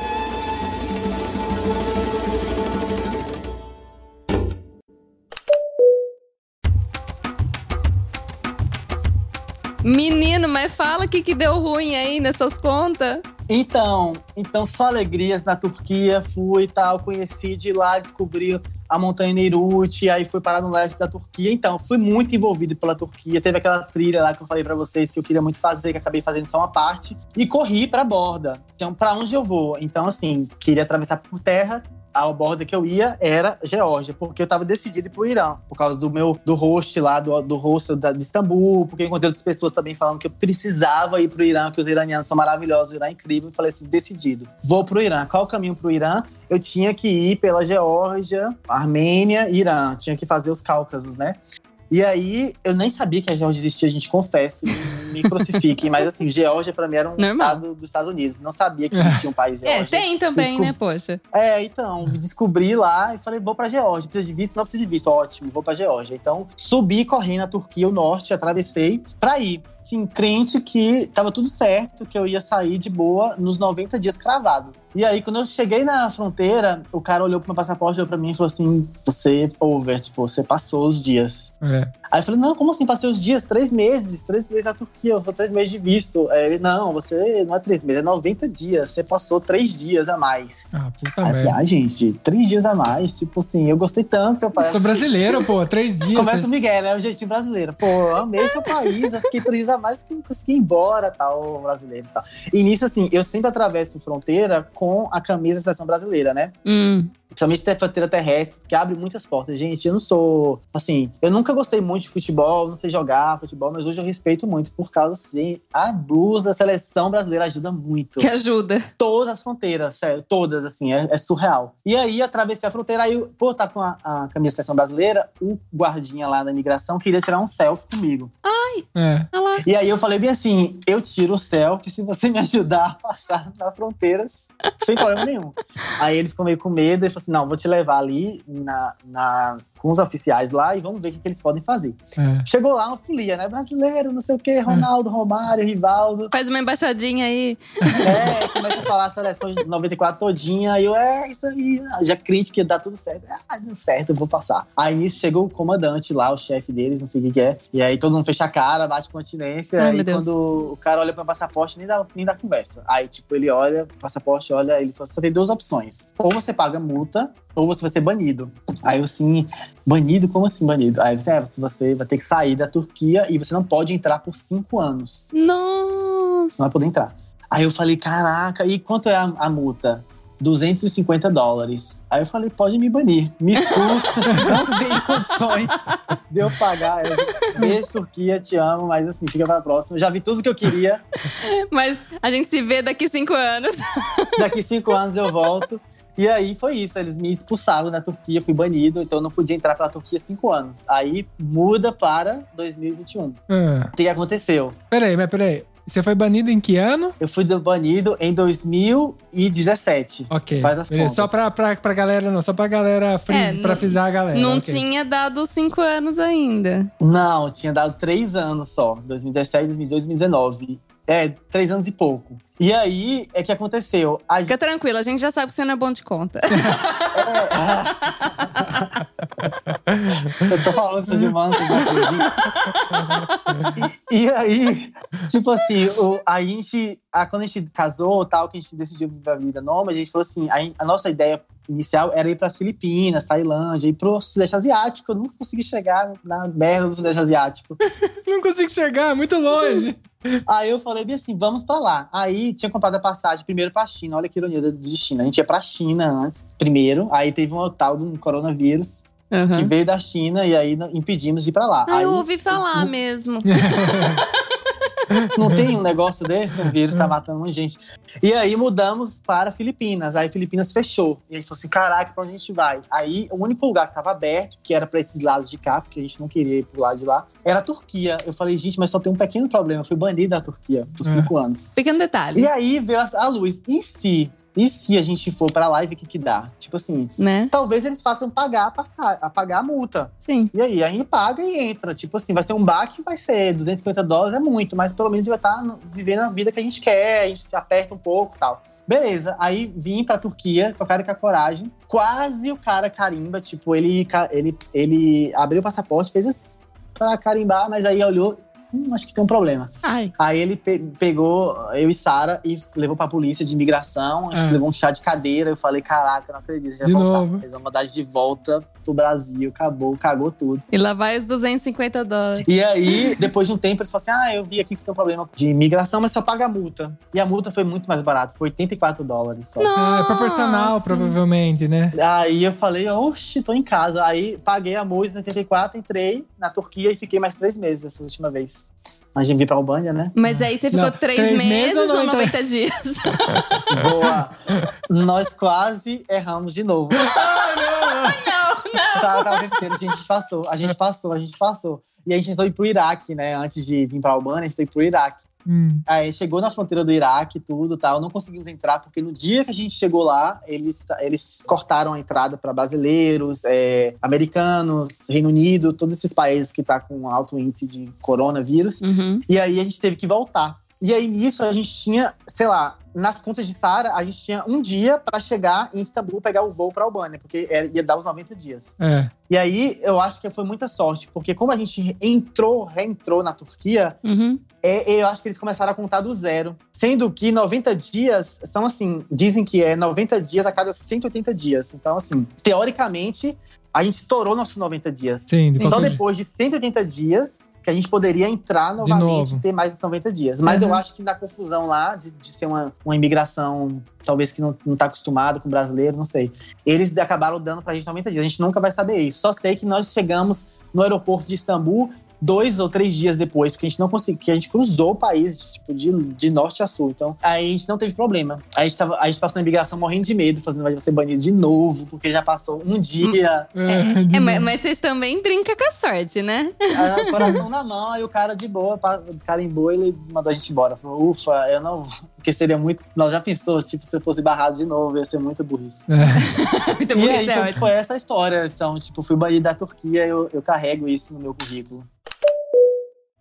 Menino, mas fala o que, que deu ruim aí nessas contas. Então, então, só alegrias na Turquia, fui e tal, conheci de lá, descobri a montanha Neirut, aí fui parar no leste da Turquia. Então, fui muito envolvido pela Turquia. Teve aquela trilha lá que eu falei pra vocês que eu queria muito fazer, que acabei fazendo só uma parte. E corri pra borda. Então, pra onde eu vou? Então, assim, queria atravessar por terra. A borda que eu ia era Geórgia, porque eu tava decidido ir pro Irã, por causa do meu do host lá, do, do host da, de Istambul, porque eu encontrei outras pessoas também falando que eu precisava ir pro Irã, que os iranianos são maravilhosos, o Irã é incrível. Eu falei assim, decidido, vou pro Irã. Qual o caminho pro Irã? Eu tinha que ir pela Geórgia, Armênia, Irã. Tinha que fazer os Cáucasos, né? E aí, eu nem sabia que a Geórgia existia, a gente confessa. Me crucifiquem, mas assim, Geórgia pra mim era um Normal. estado dos Estados Unidos. Não sabia que existia um país É, Geórgia. tem também, Desculpa. né, poxa? É, então, descobri lá e falei, vou pra Geórgia. Precisa de visto? Não precisa de visto. Ótimo, vou pra Geórgia. Então, subi correndo a Turquia, o norte, atravessei pra ir. Assim, crente que tava tudo certo, que eu ia sair de boa nos 90 dias cravado. E aí, quando eu cheguei na fronteira, o cara olhou pro meu passaporte, olhou pra mim e falou assim: Você, over, tipo, você passou os dias. É. Aí eu falei, não, como assim? Passei os dias, três meses, três meses na Turquia, eu tô três meses de visto. Aí ele, não, você não é três meses, é 90 dias, você passou três dias a mais. Ah, puta Aí eu falei, merda. ah, gente, três dias a mais, tipo assim, eu gostei tanto, seu pai. Sou brasileiro, pô. Três <laughs> dias. Começa o Miguel, né? O jeitinho brasileiro. Pô, amei seu país, eu fiquei três dias a mais que não consegui ir embora, tal, brasileiro e tal. E nisso, assim, eu sempre atravesso fronteira com a camisa da seleção brasileira, né? Hum. Principalmente ter fronteira terrestre, que abre muitas portas. Gente, eu não sou. Assim, eu nunca gostei muito de futebol, não sei jogar futebol, mas hoje eu respeito muito, por causa, assim, a blusa da seleção brasileira ajuda muito. Que ajuda. Todas as fronteiras, sério, todas, assim, é, é surreal. E aí, atravessei a fronteira, aí, eu- por estar com a, a camisa da seleção brasileira, o guardinha lá da imigração queria tirar um selfie comigo. É. Olha lá. E aí eu falei bem assim: eu tiro o selfie se você me ajudar a passar nas fronteiras sem problema nenhum. Aí ele ficou meio com medo e falou assim: não, vou te levar ali na, na- com os oficiais lá e vamos ver o que, que eles podem fazer. É. Chegou lá uma folia, né? Brasileiro, não sei o quê, Ronaldo, Romário, Rivaldo. Faz uma embaixadinha aí. É, começa a falar a seleção de 94 todinha. Aí eu, é, isso aí. Já crente que dar tudo certo. Ah, deu certo, eu vou passar. Aí nisso chegou o comandante lá, o chefe deles, não sei o que que é. E aí todo mundo fecha a cara, bate continência. Ai, aí meu Deus. quando o cara olha pro passaporte, nem dá, nem dá conversa. Aí, tipo, ele olha, o passaporte olha, ele fala: só tem duas opções. Ou você paga multa, ou você vai ser banido. Aí eu assim, banido? Como assim banido? Aí disse, é, você vai ter que sair da Turquia e você não pode entrar por cinco anos. Nossa. Você não vai poder entrar. Aí eu falei, caraca, e quanto é a, a multa? 250 dólares. Aí eu falei, pode me banir. Me expulsa, <laughs> não tem condições de eu pagar. Eu, Beijo, Turquia, te amo, mas assim, fica pra próxima. Já vi tudo que eu queria. Mas a gente se vê daqui cinco anos. Daqui cinco anos eu volto. E aí foi isso, eles me expulsaram da Turquia, fui banido, então eu não podia entrar pra Turquia cinco anos. Aí muda para 2021. Ah. O que que aconteceu? Peraí, mas peraí. Você foi banido em que ano? Eu fui banido em 2017. Ok. Faz as Beleza, contas. Só pra, pra, pra galera, não. Só pra galera fris, É, pra frisar a galera. Não ok. tinha dado cinco anos ainda. Não, tinha dado três anos só. 2017, 2018, 2019. É, três anos e pouco. E aí, é que aconteceu. A Fica tranquilo, a gente já sabe que você não é bom de conta. <laughs> <laughs> Eu tô falando sou de não acreditam. E, e aí, tipo assim, o, a gente, a, quando a gente casou, tal, que a gente decidiu viver a vida nômade, a gente falou assim, a, a nossa ideia inicial era ir para as Filipinas, Tailândia, ir pro Sudeste Asiático. Eu nunca consegui chegar na merda do Sudeste Asiático. <laughs> Não consigo chegar, muito longe. Aí eu falei bem assim, vamos pra lá. Aí tinha comprado a passagem primeiro pra China. Olha que ironia do destino. A gente ia pra China antes, primeiro. Aí teve um tal de um coronavírus que Uhum. veio da China e aí impedimos de ir pra lá. Ah, aí eu ouvi falar não, <laughs> mesmo. não tem um negócio desse, um vírus tá matando de gente. E aí mudamos para Filipinas. Aí Filipinas fechou. E aí falou assim: caraca, pra onde a gente vai? Aí o único lugar que tava aberto, que era pra esses lados de cá, porque a gente não queria ir pro lado de lá, era a Turquia. Eu falei, gente, mas só tem um pequeno problema. Eu fui banido da Turquia por É. cinco anos. Pequeno detalhe, E aí veio a, a luz. E se? E se a gente for pra lá e ver o que, que dá? Tipo assim, né? talvez eles façam pagar a, passar, a pagar a multa. Sim. E aí, a gente paga e entra. Tipo assim, vai ser um baque, vai ser 250 dólares, é muito, mas pelo menos vai estar no- vivendo a vida que a gente quer, a gente se aperta um pouco e tal. Beleza, aí vim pra Turquia com a cara e com a coragem. Quase o cara carimba, tipo, ele, ele, ele abriu o passaporte, fez assim pra carimbar, mas aí olhou, hum, acho que tem um problema. Ai. Aí ele pe- pegou eu e Sara e levou pra polícia de imigração. A gente Ah. levou um chá de cadeira. Eu falei, caraca, não acredito. Já De voltar. novo. Eles vão mandar de volta pro Brasil. Acabou, cagou tudo. E lá vai os 250 dólares. E aí, depois de um tempo, ele falou assim: Ah, eu vi aqui que você tem um problema de imigração, mas só paga a multa. E a multa foi muito mais barata, foi 84 dólares só. Ah, é proporcional, Nossa. provavelmente, né? Aí eu falei, oxe, tô em casa. Aí paguei a multa em 84, entrei na Turquia e fiquei mais três meses essa última vez. A gente vir pra Albânia, né? Mas aí você ficou Não, três, três meses, meses ou ou 90? 90 dias? <laughs> Boa. Nós quase erramos de novo. não, Sara tava o tempo inteiro, a gente passou, a gente passou, a gente passou. E a gente tentou ir pro Iraque, né? Antes de vir pra Albânia, a gente tentou ir pro Iraque. Hum. Aí chegou na fronteira do Iraque e tudo tal. Não conseguimos entrar, porque no dia que a gente chegou lá, eles, eles cortaram a entrada para brasileiros, é, americanos, Reino Unido, todos esses países que tá com alto índice de coronavírus. Uhum. E aí a gente teve que voltar. E aí nisso a gente tinha, sei lá, nas contas de Sara, a gente tinha um dia para chegar em Istambul, pegar o voo para Albânia, porque era- ia dar os 90 dias. É. E aí eu acho que foi muita sorte, porque como a gente entrou, reentrou na Turquia, Uhum. é, eu acho que eles começaram a contar do zero. Sendo que 90 dias são assim, dizem que é 90 dias a cada 180 dias. Então, assim, teoricamente, a gente estourou nossos 90 dias. Sim, de. Só depois de 180 dias que a gente poderia entrar novamente e ter mais de 90 dias. Mas Uhum. eu acho que na confusão lá, de, de ser uma, uma imigração, talvez que não, não tá acostumado com brasileiro, não sei. Eles acabaram dando pra gente 90 dias. A gente nunca vai saber isso. Só sei que nós chegamos no aeroporto de Istambul dois ou três dias depois, porque a gente não conseguiu, que a gente cruzou o país, tipo, de, de norte a sul. Então, aí a gente não teve problema. Aí a gente, tava, a gente passou na imigração morrendo de medo, fazendo vai ser banido de novo, porque já passou um dia, É, de É, mas, vocês também brincam com a sorte, né? Ah, <laughs> coração na mão, aí o cara de boa, pa- carimbou ele mandou a gente embora. Falou, ufa, eu não vou. Porque seria muito. Nós já pensou, tipo, se eu fosse barrado de novo, ia ser muito burrice. É. <laughs> Muito e aí é foi, foi essa a história. Então, tipo, fui banido da Turquia, eu, eu carrego isso no meu currículo.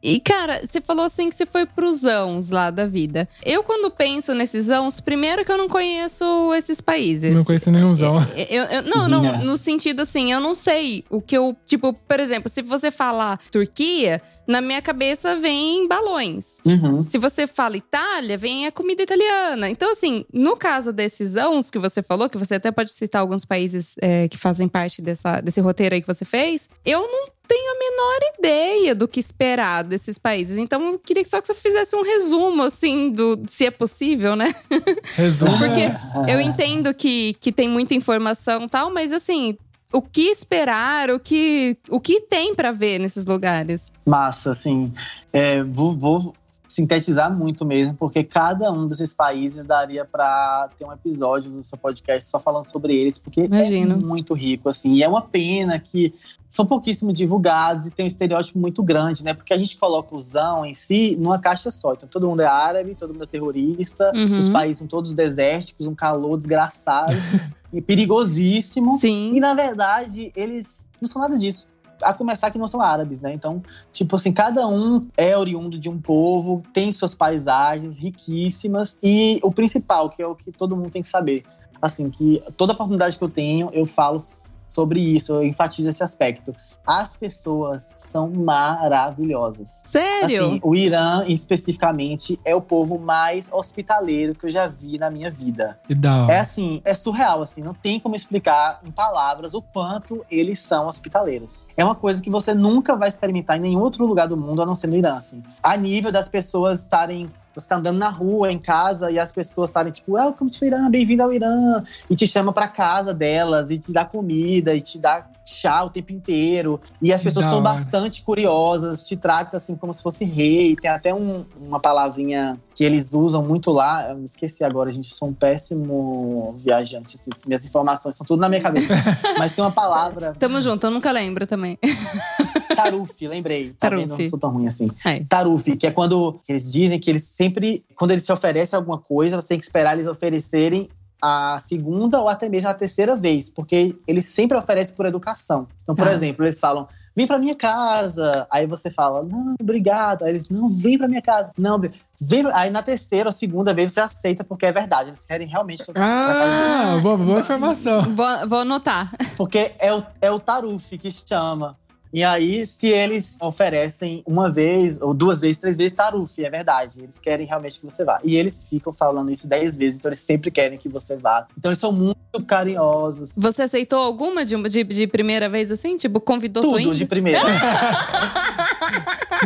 E, cara, você falou assim que você foi pros ãos lá da vida. Eu, quando penso nesses ãos, primeiro que eu não conheço esses países. Não conheço nenhumzão. Eu, eu- não, não, Minha. no sentido assim, eu não sei o que eu. Tipo, por exemplo, se você falar Turquia, na minha cabeça vem balões. Uhum. Se você fala Itália, vem a comida italiana. Então, assim, no caso desses ãos que você falou, que você até pode citar alguns países é, que fazem parte dessa, desse roteiro aí que você fez, eu não tenho a menor ideia do que esperar desses países. Então, eu queria só que você fizesse um resumo, assim, do se é possível, né? <laughs> Resumo. Porque é. eu entendo que, que tem muita informação e tal, mas assim. O que esperar, o que, o que tem pra ver nesses lugares? Massa, assim. É, vou, vou sintetizar muito mesmo, porque cada um desses países daria pra ter um episódio do seu podcast só falando sobre eles, porque Imagino. é muito rico, assim. E é uma pena que são pouquíssimo divulgados e tem um estereótipo muito grande, né? Porque a gente coloca o zão em si numa caixa só. Então todo mundo é árabe, todo mundo é terrorista, Uhum. os países são todos desérticos, um calor desgraçado <laughs> e perigosíssimo. Sim. E na verdade, eles não são nada disso. A começar que não são árabes, né? Então, tipo assim, cada um é oriundo de um povo, tem suas paisagens riquíssimas. E o principal, que é o que todo mundo tem que saber, assim, que toda oportunidade que eu tenho, eu falo sobre isso, eu enfatizo esse aspecto. As pessoas são maravilhosas. Sério? Assim, o Irã, especificamente, é o povo mais hospitaleiro que eu já vi na minha vida. Que da hora. É assim, é surreal, assim, não tem como explicar em palavras o quanto eles são hospitaleiros. É uma coisa que você nunca vai experimentar em nenhum outro lugar do mundo, a não ser no Irã, assim. A nível das pessoas estarem. Você tá andando na rua, em casa, e as pessoas estarem tipo, welcome to Irã, bem-vindo ao Irã. E te chama pra casa delas, e te dá comida, e te dá chá o tempo inteiro. E as pessoas são bastante curiosas, te tratam assim como se fosse rei. Tem até um- uma palavrinha que eles usam muito lá. Eu me esqueci agora, gente. Eu sou um péssimo viajante. assim, minhas informações são tudo na minha cabeça. <laughs> Mas tem uma palavra, Tamo junto, eu nunca lembro também. <laughs> tarufi, lembrei. Tá vendo? Tarufi. não sou tão ruim assim. É. Tarufi, que é quando eles dizem que eles sempre, quando eles te oferecem alguma coisa, você tem que esperar eles oferecerem a segunda ou até mesmo a terceira vez, porque eles sempre oferecem por educação. Então, por Tá. exemplo, eles falam: vem pra minha casa. Aí você fala: não, obrigado. Aí eles: não, vem pra minha casa. Não, vem. pra-" Aí na terceira ou segunda vez você aceita, porque é verdade. Eles querem realmente. Ah, boa, boa informação. Vou, vou anotar. Porque é o, é o Taruf que chama. E aí, se eles oferecem uma vez, ou duas vezes, três vezes, Taruf, é verdade. Eles querem realmente que você vá. E eles ficam falando isso dez vezes, então eles sempre querem que você vá. Então eles são muito carinhosos. Você aceitou alguma de, de, de primeira vez assim? Tipo, convidou sua Tudo índia? de primeira. <laughs>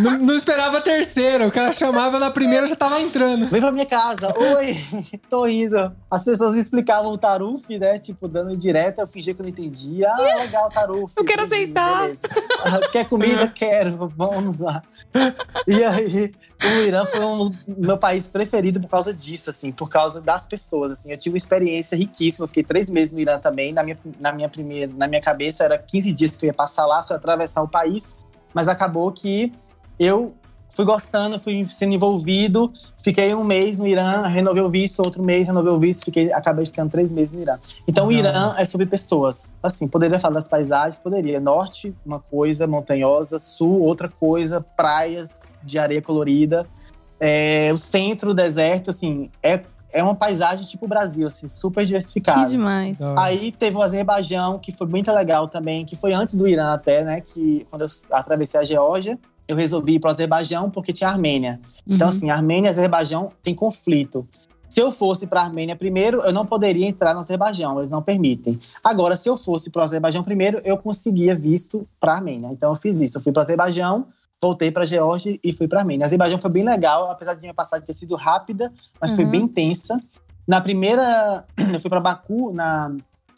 não, não esperava a terceira. O cara chamava na primeira já tava entrando. Vem pra minha casa. Oi, <laughs> tô indo. As pessoas me explicavam o Taruf, né? Tipo, dando indireta, eu fingia que eu não entendia. Ah, legal, Taruf. Eu quero entendi, aceitar. beleza. <laughs> Quer comida? Quero, vamos lá. E aí, o Irã foi o meu país preferido por causa disso, assim, por causa das pessoas, assim. Eu tive uma experiência riquíssima, eu fiquei três meses no Irã também. Na minha, na minha primeira, na minha cabeça era 15 dias que eu ia passar lá, só atravessar o país. Mas acabou que eu fui gostando, fui sendo envolvido. Fiquei um mês no Irã, renovei o visto, outro mês renovei o visto, fiquei, acabei ficando três meses no Irã. Então, o Irã é sobre pessoas. Assim, poderia falar das paisagens, poderia. Norte, uma coisa montanhosa, sul, outra coisa, praias de areia colorida. É, o centro, o deserto, assim, é, é uma paisagem tipo o Brasil, assim, super diversificada. Que demais. Aí teve o Azerbaijão, que foi muito legal também, que foi antes do Irã até, né? Que quando eu atravessei a Geórgia, eu resolvi ir para o Azerbaijão porque tinha Armênia. Então, Uhum. assim, Armênia e Azerbaijão tem conflito. Se eu fosse para a Armênia primeiro, eu não poderia entrar no Azerbaijão, eles não permitem. Agora, se eu fosse para o Azerbaijão primeiro, eu conseguia visto para a Armênia. Então, eu fiz isso. Eu fui para o Azerbaijão, voltei para a Geórgia e fui para a Armênia. Azerbaijão foi bem legal, apesar de minha passagem ter sido rápida, mas foi Uhum. bem intensa. Na primeira, <clears throat> eu fui para Baku, na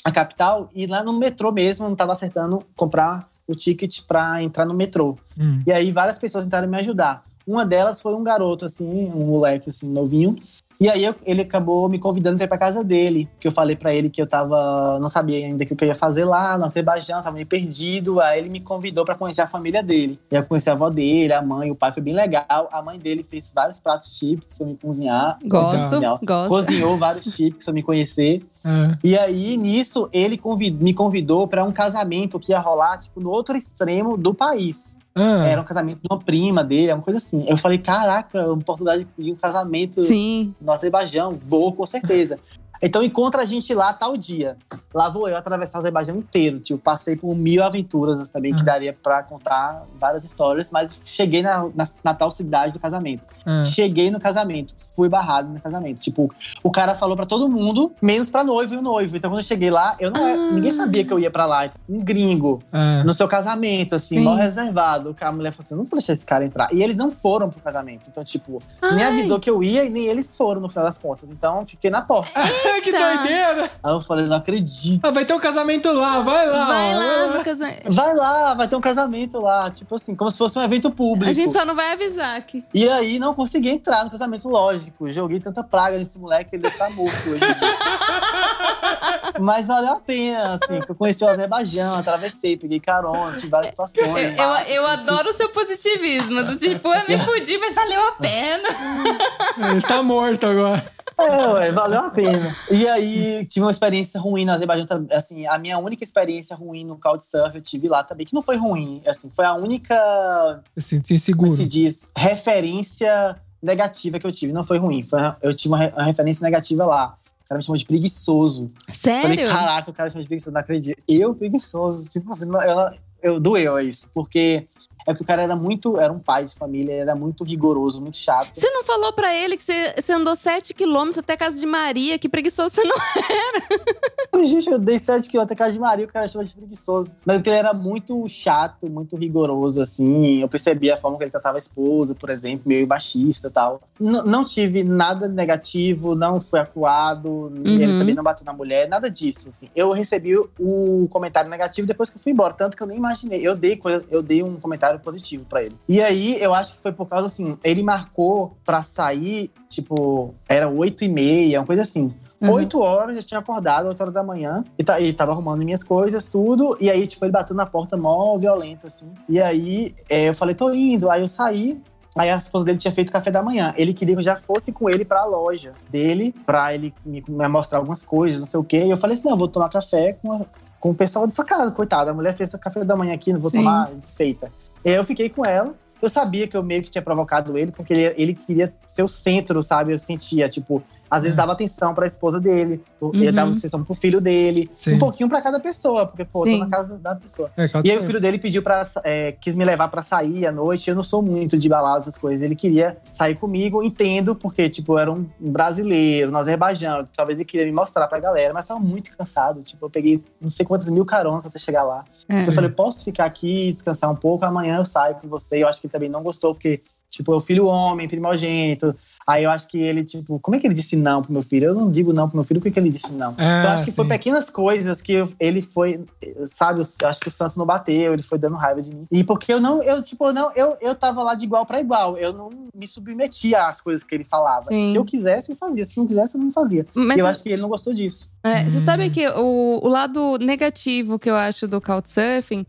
a capital, e lá no metrô mesmo, eu não estava acertando comprar o ticket para entrar no metrô. Hum. E aí várias pessoas tentaram me ajudar. Uma delas foi um garoto, assim, um moleque, assim, novinho. E aí eu- ele acabou me convidando para ir pra casa dele. Que eu falei pra ele que eu tava. Não sabia ainda o que eu ia fazer lá no Azerbaijão, tava meio perdido. Aí ele me convidou pra conhecer a família dele. E eu conheci a avó dele, a mãe, o pai, foi bem legal. A mãe dele fez vários pratos típicos pra eu me cozinhar. Gosto, Legal. gosto. Cozinhou vários típicos pra eu me conhecer. Ah, <laughs> E aí, nisso, ele convid- me convidou pra um casamento que ia rolar, tipo, no outro extremo do país. Ah, Era um casamento de uma prima dele, uma coisa assim. Eu falei, caraca, uma oportunidade de um casamento Sim. no Azerbaijão, vou com certeza. Então encontra a gente lá tal dia. Lá vou eu atravessar o Azerbaijão inteiro. Tipo, passei por mil aventuras também, que Ah. daria pra contar várias histórias, mas cheguei na, na, na tal cidade do casamento. ah. Cheguei no casamento, fui barrado no casamento. Tipo, o cara falou pra todo mundo, menos pra noivo e o noivo. Então quando eu cheguei lá, eu não Ah. era- ninguém sabia que eu ia pra lá. Um gringo ah. no seu casamento, assim, Sim. mal reservado. A mulher falou assim: não vou deixar esse cara entrar. E eles não foram pro casamento. Então, tipo, nem Ai. avisou que eu ia e nem eles foram no final das contas. Então, fiquei na porta. <laughs> que doideira! Aí eu falei: não acredito. Ah, vai ter um casamento lá, vai lá. Vai lá no casamento. Vai lá, vai ter um casamento lá. Tipo assim, como se fosse um evento público. A gente só não vai avisar aqui. E aí não consegui entrar no casamento, lógico. Joguei tanta praga nesse moleque que ele estar morto hoje. <laughs> Mas valeu a pena, assim, que eu conheci o Azerbaijão, atravessei, peguei carona, tive várias situações. Eu, eu, eu assim, adoro o seu positivismo. Do tipo, eu me fudi, mas valeu a pena. Ele tá morto agora. É, ué, valeu a pena. E aí, tive uma experiência ruim no Azerbaijão. Assim, a minha única experiência ruim no Couchsurf eu tive lá também, que não foi ruim. Assim, foi a única, Eu senti como inseguro. se diz, referência negativa que eu tive. Não foi ruim, foi, eu tive uma, uma referência negativa lá. O cara me chamou de preguiçoso. Falei, Sério? caraca, o cara me chamou de preguiçoso, não acredito. Eu, preguiçoso, tipo assim, eu, eu doeu isso. Porque é que o cara era muito, era um pai de família, era muito rigoroso, muito chato. Você não falou pra ele que você, você andou 7 quilômetros até a casa de Maria? Que preguiçoso você não <laughs> Falei, Gente, eu dei 7 km até casa de Maria, o cara chama de preguiçoso. Mas porque ele era muito chato, muito rigoroso, assim. Eu percebi a forma que ele tratava a esposa, por exemplo, meio baixista e tal. N não tive nada negativo, não foi acuado, ele também não bateu na mulher, nada disso, assim. Eu recebi o comentário negativo depois que eu fui embora, tanto que eu nem imaginei. Eu dei, eu dei um comentário positivo pra ele. E aí, eu acho que foi por causa, assim, ele marcou pra sair, tipo, era 8 e meia, uma coisa assim. Uhum. Oito horas, eu tinha acordado, 8 horas da manhã, e, tá, e tava arrumando minhas coisas, tudo. E aí, tipo, ele bateu na porta mó violento, assim. E aí, é, eu falei, tô indo. Aí eu saí. Aí a esposa dele tinha feito café da manhã. Ele queria que eu já fosse com ele pra loja dele, pra ele me, me mostrar algumas coisas, não sei o quê. E eu falei assim: não, eu vou tomar café com, a- com o pessoal da sua casa, coitada. A mulher fez esse café da manhã aqui, não vou Sim. tomar desfeita. Eu fiquei com ela. Eu sabia que eu meio que tinha provocado ele, porque ele, ele queria ser o centro, sabe? Eu sentia, tipo, às vezes É. dava atenção pra esposa dele, ele Uhum. dava atenção pro filho dele, Sim. um pouquinho pra cada pessoa, porque, pô, Sim. tô na casa da pessoa. É, E aí o filho dele pediu para quis me levar pra sair à noite. Eu não sou muito de balada, essas coisas. Ele queria sair comigo, entendo, porque, tipo, eu era um brasileiro no Azerbaijão. Talvez ele queria me mostrar pra galera, mas tava muito cansado. Tipo, eu peguei não sei quantos mil caronas até chegar lá. É. Eu falei, posso ficar aqui, descansar um pouco, amanhã eu saio com você. Eu acho que ele também não gostou, porque Tipo, é o filho homem, primogênito. Aí eu acho que ele, tipo, como é que ele disse não pro meu filho? Eu não digo não pro meu filho, por que que ele disse não? Ah, então eu acho que foi sim. pequenas coisas que eu- ele foi, sabe, eu acho que o Santos não bateu, ele foi dando raiva de mim. E porque eu não, eu, tipo, não, eu, eu tava lá de igual pra igual. Eu não me submetia às coisas que ele falava. Sim. Se eu quisesse, eu fazia. Se não quisesse, eu não fazia. Mas e eu acho que ele não gostou disso. É, Você Hum. sabe que o, o lado negativo que eu acho do Couchsurfing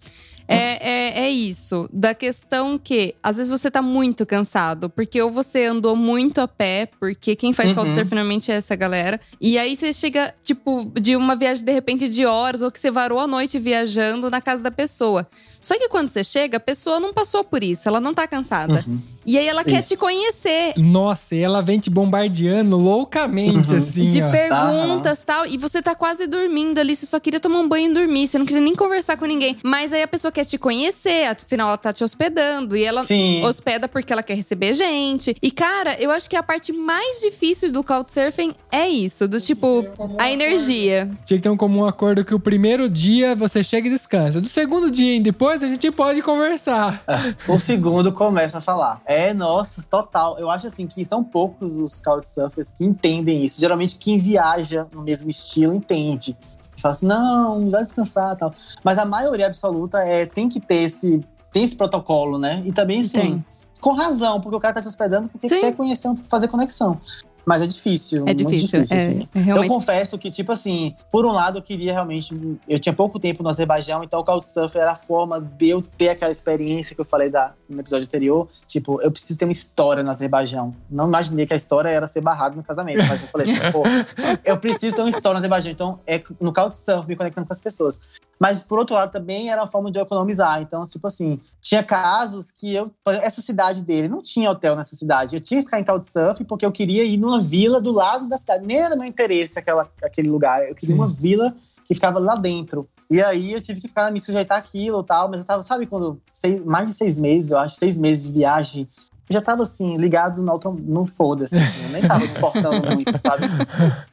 é, é, é isso. Da questão que, às vezes, você tá muito cansado. Porque ou você andou muito a pé, porque quem faz Uhum. Couchsurfing normalmente é essa galera. E aí você chega, tipo, de uma viagem, de repente, de horas, ou que você varou a noite viajando na casa da pessoa. Só que quando você chega, a pessoa não passou por isso, ela não tá cansada. E aí ela quer Isso. te conhecer. Nossa, e ela vem te bombardeando loucamente, Uhum. assim, de ó. perguntas e tal. E você tá quase dormindo ali, você só queria tomar um banho e dormir, você não queria nem conversar com ninguém. Mas aí a pessoa quer te conhecer, afinal ela tá te hospedando. E ela Sim. hospeda porque ela quer receber gente. E cara, eu acho que a parte mais difícil do Couchsurfing é isso, do tipo, a energia. Tinha que ter um comum acordo que o primeiro dia você chega e descansa. Do segundo dia em depois a gente pode conversar. O segundo começa a falar. É, nossa, total. Eu acho assim que são poucos os couchsurfers que entendem isso. Geralmente quem viaja no mesmo estilo entende. Fala assim, não, vai descansar e tal. Mas a maioria absoluta é, tem que ter esse, tem esse protocolo, né? E também, assim, Tem. com razão, porque o cara tá te hospedando porque Sim. quer conhecer, fazer conexão. Mas é difícil. É muito difícil, é, assim. é Eu realmente. confesso que, tipo assim, por um lado eu queria realmente. Eu tinha pouco tempo no Azerbaijão, então o Couchsurfer era a forma de eu ter aquela experiência que eu falei da, no episódio anterior. Tipo, eu preciso ter uma história no Azerbaijão. Não imaginei que a história era ser barrado no casamento, mas eu falei assim, pô, <laughs> eu preciso ter uma história no Azerbaijão. Então, é no Couchsurfer me conectando com as pessoas. Mas, por outro lado, também era uma forma de eu economizar. Então, tipo assim, tinha casos que eu. Essa cidade dele não tinha hotel nessa cidade. Eu tinha que ficar em Couchsurfing porque eu queria ir numa vila do lado da cidade. Nem era meu interesse aquela, aquele lugar. Eu queria Sim. uma vila que ficava lá dentro. E aí eu tive que ficar me sujeitar àquilo e tal. Mas eu tava, sabe, quando. Seis, mais de seis meses, eu acho, seis meses de viagem. Eu já tava assim, ligado no, auto, no foda-se. assim, eu nem tava me importando <laughs> muito, sabe?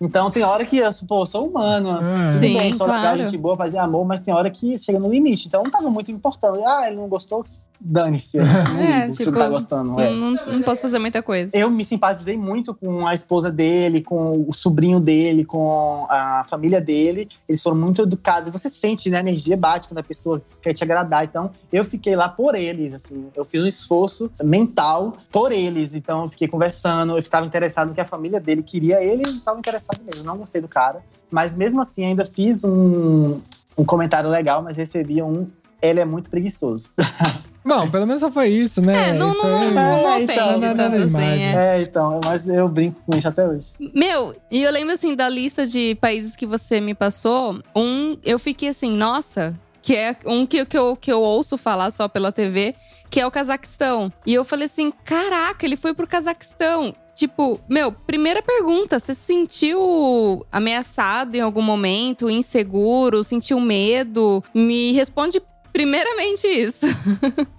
Então tem hora que eu, pô, sou humano. Ah, Tudo Sim, bem, sou legal, claro. gente boa, fazer amor, mas tem hora que chega no limite. Então eu não tava muito me importando. Ah, ele não gostou, dane-se. eu Não É, ligo, se tipo, não tá gostando. é. Não, não posso fazer muita coisa. Eu me simpatizei muito com a esposa dele, com o sobrinho dele, com a família dele. Eles foram muito educados. E você sente, né? A energia bate quando a pessoa quer te agradar. Então, eu fiquei lá por eles, assim. Eu fiz um esforço mental por eles. Então, eu fiquei conversando. Eu estava interessado no que a família dele queria. Ele estava interessado mesmo. Não gostei do cara. Mas, mesmo assim, ainda fiz um, um comentário legal, mas recebi um... Ele é muito preguiçoso. <laughs> Bom, pelo menos só foi isso, né? É, não, Isso não, aí- não, não É, então, ofende nada tanto assim. é. né? É, então. Mas eu brinco com isso até hoje. Meu, e eu lembro assim da lista de países que você me passou, um, eu fiquei assim, nossa, que é um que, que, eu, que eu ouço falar só pela TV, que é o Cazaquistão. E eu falei assim: caraca, ele foi pro Cazaquistão. Tipo, meu, primeira pergunta: você se sentiu ameaçado em algum momento, inseguro, sentiu medo? Me responde primeiramente isso.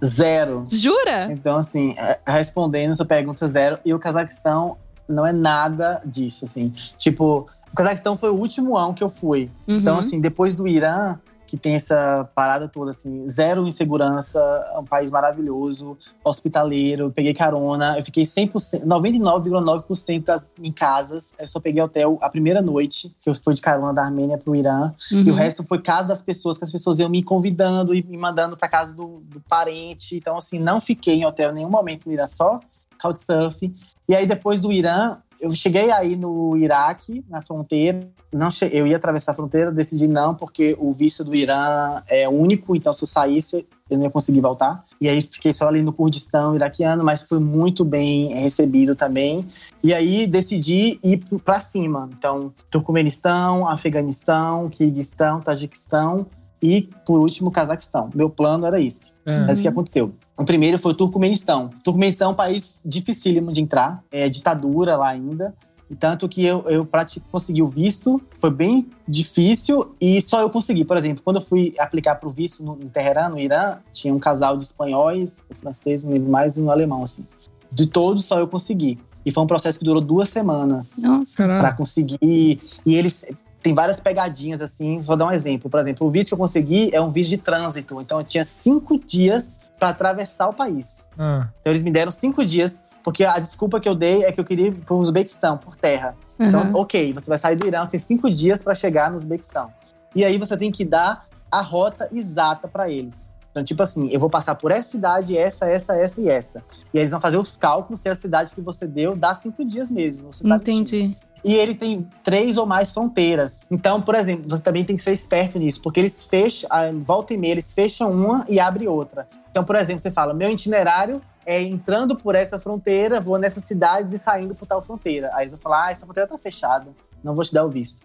Zero. Jura? Então, assim, é, respondendo essa pergunta zero, e o Cazaquistão não é nada disso, assim. Tipo, o Cazaquistão foi o último ano que eu fui. Então, Uhum. assim, depois do Irã, que tem essa parada toda, assim, zero insegurança, é um país maravilhoso, hospitaleiro, peguei carona, eu fiquei 100%, 99,9% das, em casas, eu só peguei hotel a primeira noite, que eu fui de carona da Armênia pro Irã, e o Uhum. resto foi casa das pessoas, que as pessoas iam me convidando e me mandando pra casa do, do parente. Então, assim, não fiquei em hotel em nenhum momento no Irã, só couchsurfing. E aí, depois do Irã, eu cheguei aí no Iraque, na fronteira. Não che- eu ia atravessar a fronteira, decidi não, porque o visto do Irã é único, então se eu saísse, eu não ia conseguir voltar. E aí fiquei só ali no Kurdistão iraquiano, mas fui muito bem recebido também. E aí decidi ir pra cima. Então, Turcomenistão, Afeganistão, Kirguistão, Tajiquistão e, por último, Cazaquistão. Meu plano era esse. Ah, Mas o que aconteceu? O primeiro foi o Turcomenistão. O Turcomenistão é um país dificílimo de entrar, é ditadura lá ainda. E tanto que eu, eu consegui o visto, foi bem difícil e só eu consegui. Por exemplo, quando eu fui aplicar para o visto no, em Teherã, no Irã, tinha um casal de espanhóis, um francês, não lembro mais, e um alemão, assim. De todos, só eu consegui. E foi um processo que durou duas semanas Nossa. para conseguir. E eles tem várias pegadinhas assim. Vou dar um exemplo. Por exemplo, o visto que eu consegui é um visto de trânsito. Então eu tinha cinco dias pra atravessar o país. Ah, Então eles me deram cinco dias, porque a desculpa que eu dei é que eu queria ir pro Uzbequistão, por terra. Então, Aham. ok, você vai sair do Irã, você tem cinco dias para chegar no Uzbequistão. E aí você tem que dar a rota exata para eles. Então, tipo assim, eu vou passar por essa cidade, essa, essa, essa e essa. E aí eles vão fazer os cálculos se a cidade que você deu dá cinco dias mesmo. Você tá mentindo. Entendi. E ele tem três ou mais fronteiras. Então, por exemplo, você também tem que ser esperto nisso, porque eles fecham, volta e meia, eles fecham uma e abrem outra. Então, por exemplo, você fala: meu itinerário é entrando por essa fronteira, vou nessas cidades e saindo por tal fronteira. Aí eles vão falar: ah, essa fronteira tá fechada, não vou te dar o visto.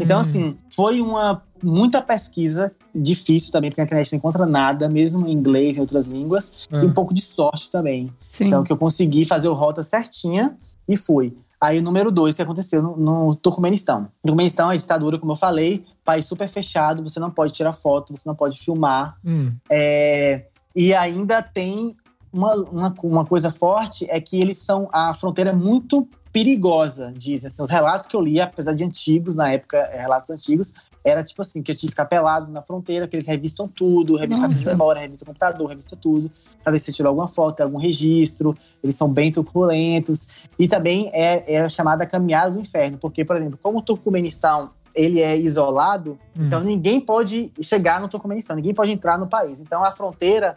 Então, hum, assim, foi uma muita pesquisa, difícil também, porque na internet não encontra nada, mesmo em inglês e outras línguas, Ah. e um pouco de sorte também. Sim. Então, que eu consegui fazer o rota certinha e fui. Aí, o número dois, que aconteceu no, no Turcomenistão. No Turcomenistão é ditadura, como eu falei, país super fechado, você não pode tirar foto, você não pode filmar. hum, É, e ainda tem uma, uma, uma coisa forte, é que eles são, a fronteira é muito perigosa, dizem. Assim, os relatos que eu li, apesar de antigos, na época, é, relatos antigos, era tipo assim, que eu tinha que ficar pelado na fronteira, que eles revistam tudo, revistam Nossa. memória, revistam computador, revista tudo, pra ver se você tirou alguma foto, algum registro, eles são bem turbulentos. E também é, é a chamada caminhada do inferno, porque, por exemplo, como o Turcomenistão ele é isolado, hum. então ninguém pode chegar no Turcomenistão, ninguém pode entrar no país. Então a fronteira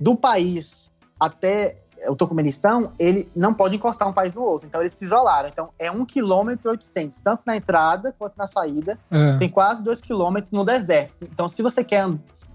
do país até o Turcomenistão, ele não pode encostar um país no outro. Então eles se isolaram. Então é 1 km e 800, tanto na entrada quanto na saída. Ah, Tem quase 2 km no deserto. Então se você quer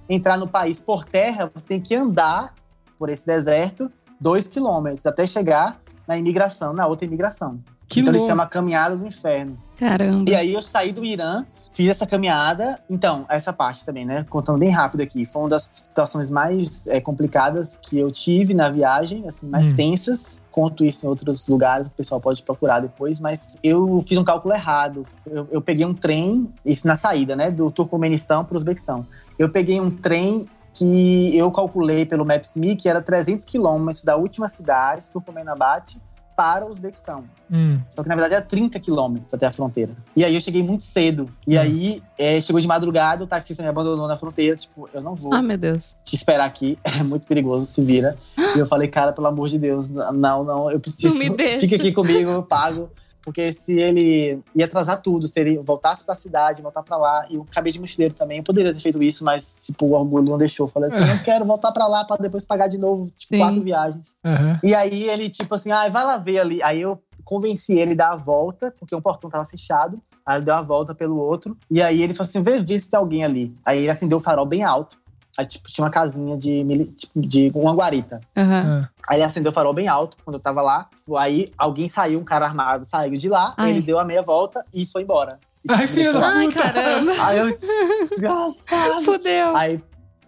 entrar no país por terra, você tem que andar por esse deserto 2 km até chegar na imigração, na outra imigração. que então louco. eles chamam Caminhada do Inferno. Caramba. E aí eu saí do Irã, fiz essa caminhada. Então, essa parte também, né? Contando bem rápido aqui. Foi uma das situações mais é, complicadas que eu tive na viagem, assim, mais Hum. tensas. Conto isso em outros lugares, o pessoal pode procurar depois, mas eu fiz um cálculo errado. Eu, eu peguei um trem, isso na saída, né? Do Turcomenistão para o Uzbequistão. Eu peguei um trem que eu calculei pelo Maps.me que era 300 quilômetros da última cidade, Turcomenabate, para o Uzbequistão. Hum, Só que na verdade era 30 quilômetros até a fronteira. E aí eu cheguei muito cedo. E Hum. aí é, chegou de madrugada, o taxista me abandonou na fronteira. Tipo, eu não vou Ah, meu Deus. te esperar aqui, <laughs> é muito perigoso, se vira. E eu falei, cara, pelo amor de Deus, não, não, eu preciso. Não me <laughs> deixa. Fica aqui comigo, eu pago. Porque se ele ia atrasar tudo, se ele voltasse pra cidade, voltar pra lá, e eu acabei de mochileiro também, eu poderia ter feito isso, mas, tipo, o orgulho não deixou. Eu Falei assim, eu quero voltar pra lá pra depois pagar de novo, tipo, Sim. quatro viagens. aham. E aí ele, tipo assim, ah, vai lá ver ali. Aí eu convenci ele a dar a volta, porque um portão tava fechado. Aí ele deu a volta pelo outro. E aí ele falou assim: vê, vê se tem alguém ali. Aí ele acendeu o farol bem alto. Aí, tipo, tinha uma casinha de, tipo, de uma guarita. Ah, Aí ele acendeu o farol bem alto quando eu tava lá. Aí alguém saiu, um cara armado saiu de lá. Ai. Ele deu a meia volta e foi embora. E, Ai, tipo, filho da lá. Ai, caramba. <laughs> Aí eu, desgraçado. Fudeu. Aí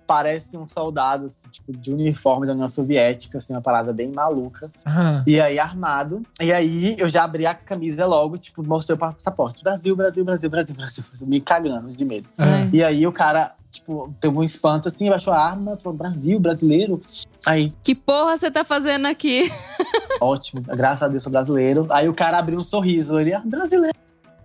parece um soldado, assim, tipo, de uniforme da União Soviética, assim, uma parada bem maluca. aham. E aí, armado. E aí, eu já abri a camisa logo, tipo, mostrei o passaporte. Brasil, Brasil, Brasil, Brasil, Brasil. Me cagando de medo. Ah, E aí, o cara, tipo, teve um espanto, assim, baixou a arma, falou, Brasil, brasileiro. Aí, Que porra você tá fazendo aqui? <laughs> ótimo, graças a Deus, sou brasileiro. Aí, o cara abriu um sorriso, ele, ah, brasileiro,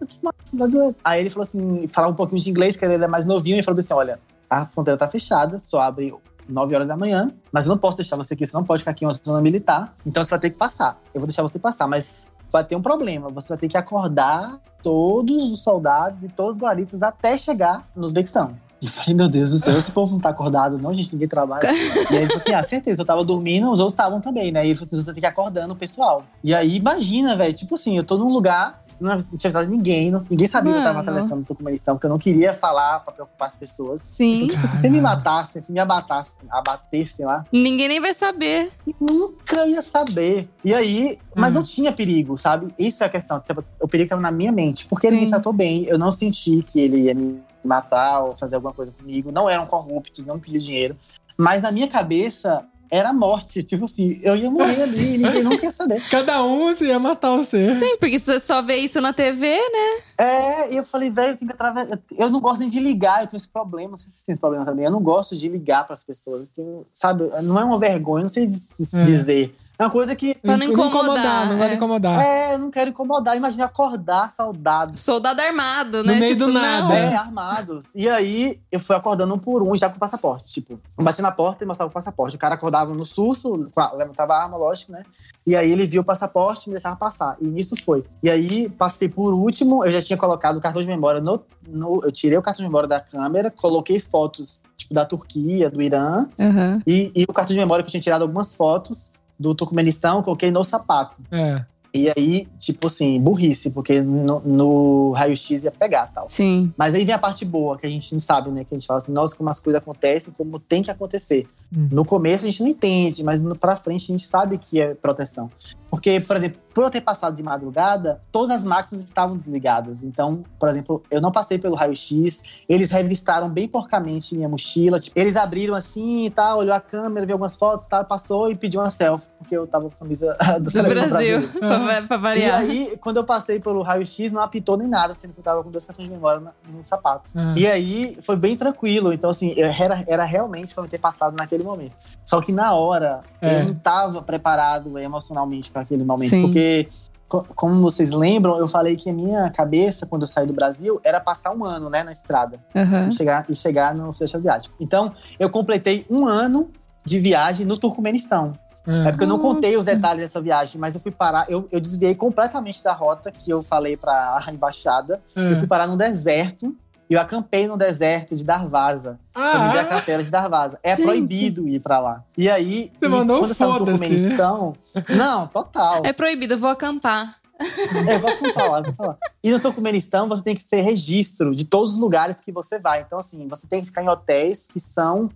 que massa, brasileiro. Aí, ele falou assim, falar um pouquinho de inglês, que ele é mais novinho, e falou assim, olha, a fronteira tá fechada, só abre 9 horas da manhã, mas eu não posso deixar você aqui, você não pode ficar aqui em uma zona militar, então você vai ter que passar. Eu vou deixar você passar, mas vai ter um problema, você vai ter que acordar todos os soldados e todos os guaritas até chegar no Uzbequistão. E falei, meu Deus do céu, esse povo não tá acordado, não, gente, ninguém trabalha. e aí ele falou assim: ah, certeza, eu tava dormindo, os outros estavam também, né? E ele falou assim: você tem que ir acordando o pessoal. E aí, imagina, velho, tipo assim, eu tô num lugar, não tinha avisado ninguém, não- ninguém sabia que eu tava Mano. atravessando o Turcomenistão, porque eu não queria falar pra preocupar as pessoas. Sim. Então, tipo, se você me matasse, se me abatasse, abatesse lá, Ninguém nem vai saber. nunca ia saber. E aí, mas Uhum. não tinha perigo, sabe? Isso é a questão. Tipo, O perigo estava na minha mente. Porque ele Sim. me tratou bem. Eu não senti que ele ia me matar ou fazer alguma coisa comigo. Não eram corruptos, não pediu dinheiro. Mas na minha cabeça era a morte. Tipo assim, eu ia morrer ali e <laughs> ninguém nunca ia saber. Cada um você ia matar você. Sim, porque você só vê isso na TV, né? É, e eu falei, velho, eu tenho que atravessar. Eu não gosto nem de ligar, eu tenho esse problema. Não sei se você tem esse problema também. Eu não gosto de ligar para as pessoas. Eu tenho- sabe, não é uma vergonha, eu não sei Hum. dizer. É uma coisa que. Pra não incomodar, não gosta de é. incomodar. É, eu não quero incomodar. Imagina acordar soldados. Soldado armado, No né? meio tipo, do não. nada. É, armados. E aí, eu fui acordando um por um, já com o passaporte. Tipo, eu bati na porta e mostrava o passaporte. O cara acordava no susto, levantava a arma, lógico, né? E aí ele viu o passaporte e me deixava passar. E nisso foi. E aí, passei por último, eu já tinha colocado o cartão de memória no. no- eu tirei o cartão de memória da câmera, coloquei fotos, tipo, da Turquia, do Irã, Aham. e, e o cartão de memória que eu tinha tirado algumas fotos do Turcomenistão, coloquei no sapato. É. E aí, tipo assim, burrice, porque no, no raio-x ia pegar tal. Sim. Mas aí vem a parte boa, que a gente não sabe, né? Que a gente fala assim, nossa, como as coisas acontecem, como tem que acontecer. Hum. No começo a gente não entende, mas no- pra frente a gente sabe que é proteção. Porque, por exemplo, por eu ter passado de madrugada, todas as máquinas estavam desligadas. Então, por exemplo, eu não passei pelo raio-x, eles revistaram bem porcamente minha mochila. Tipo, eles abriram assim e tal, olhou a câmera, viu algumas fotos, tal, passou e pediu uma selfie, porque eu tava com a camisa <laughs> da Do seleção Brasil. Pra, pra E variar. aí, quando eu passei pelo raio-x, não apitou nem nada, sendo que eu tava com dois cartões de memória na- no sapato. Ah. E aí, foi bem tranquilo. Então, assim, eu era, era realmente pra me ter passado naquele momento. Só que na hora, É. eu não tava preparado emocionalmente para aquele momento. Sim. Porque, co- como vocês lembram, eu falei que a minha cabeça, quando eu saí do Brasil, era passar um ano, né, na estrada. Aham. E chegar, e chegar no Sudeste Asiático. Então, eu completei um ano de viagem no Turcomenistão. É porque eu não contei os detalhes dessa viagem, mas eu fui parar, eu, eu desviei completamente da rota que eu falei pra <laughs> embaixada. Eu fui É. parar no deserto e eu acampei no deserto de Darvaza. Vi a Ah, capela de Darvaza. É Gente. proibido ir pra lá. E aí, Você e mandou um quando eu foda-se, Turcomenistão. Não, total. É proibido, eu vou acampar. <laughs> É, vou falar, vou falar. E no Turcomenistão, você tem que ter registro de todos os lugares que você vai. Então, assim, você tem que ficar em hotéis que são.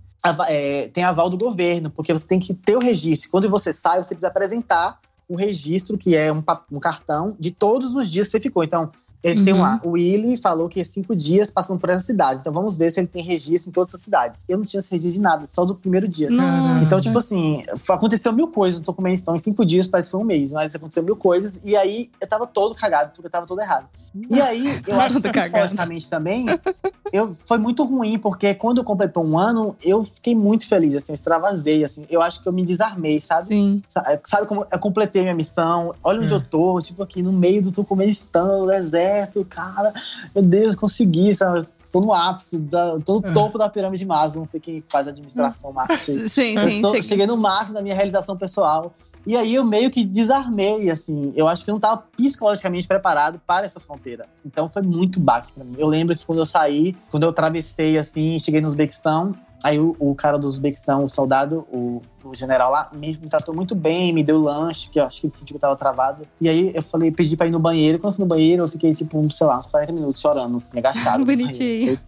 É, tem aval do governo, porque você tem que ter o registro. Quando você sai, você precisa apresentar o registro, que é um, um cartão de todos os dias que você ficou. Então, eles têm Uhum. lá. O Willy falou que é cinco dias passando por essa cidade. Então, vamos ver se ele tem registro em todas essas cidades. Eu não tinha esse registro de nada, só do primeiro dia. Nossa. Então, tipo assim, aconteceu mil coisas no Turcomenistão em cinco dias, parece que foi um mês, mas aconteceu mil coisas. E aí eu tava todo cagado, porque eu tava todo errado. E aí, eu acho que psicologicamente também, eu, foi muito ruim, porque quando completou um ano, eu fiquei muito feliz, assim, eu extravasei, assim. Eu acho que eu me desarmei, sabe? Sim. Sa- Sabe como eu completei minha missão? Olha onde É. eu tô, tipo aqui no meio do Turcomenistão, no deserto, cara. Meu Deus, consegui, sabe? Tô no ápice, da, tô no É. topo da pirâmide de Maslow, não sei quem faz administração marketing. <laughs> Sim, Eu sim. tô- chega- cheguei no máximo da minha realização pessoal. E aí eu meio que desarmei, assim. Eu acho que eu não estava psicologicamente preparado para essa fronteira. Então foi muito baque pra mim. Eu lembro que quando eu saí, quando eu atravessei, assim, cheguei no Uzbequistão, aí o, o cara do Uzbequistão, o soldado, o, o general lá, me, me tratou muito bem, me deu lanche, que eu acho que ele sentiu que eu tava travado. E aí eu falei, pedi pra ir no banheiro. Quando eu fui no banheiro, eu fiquei, tipo, um, sei lá, uns 40 minutos chorando, assim, agachado. <laughs> Bonitinho.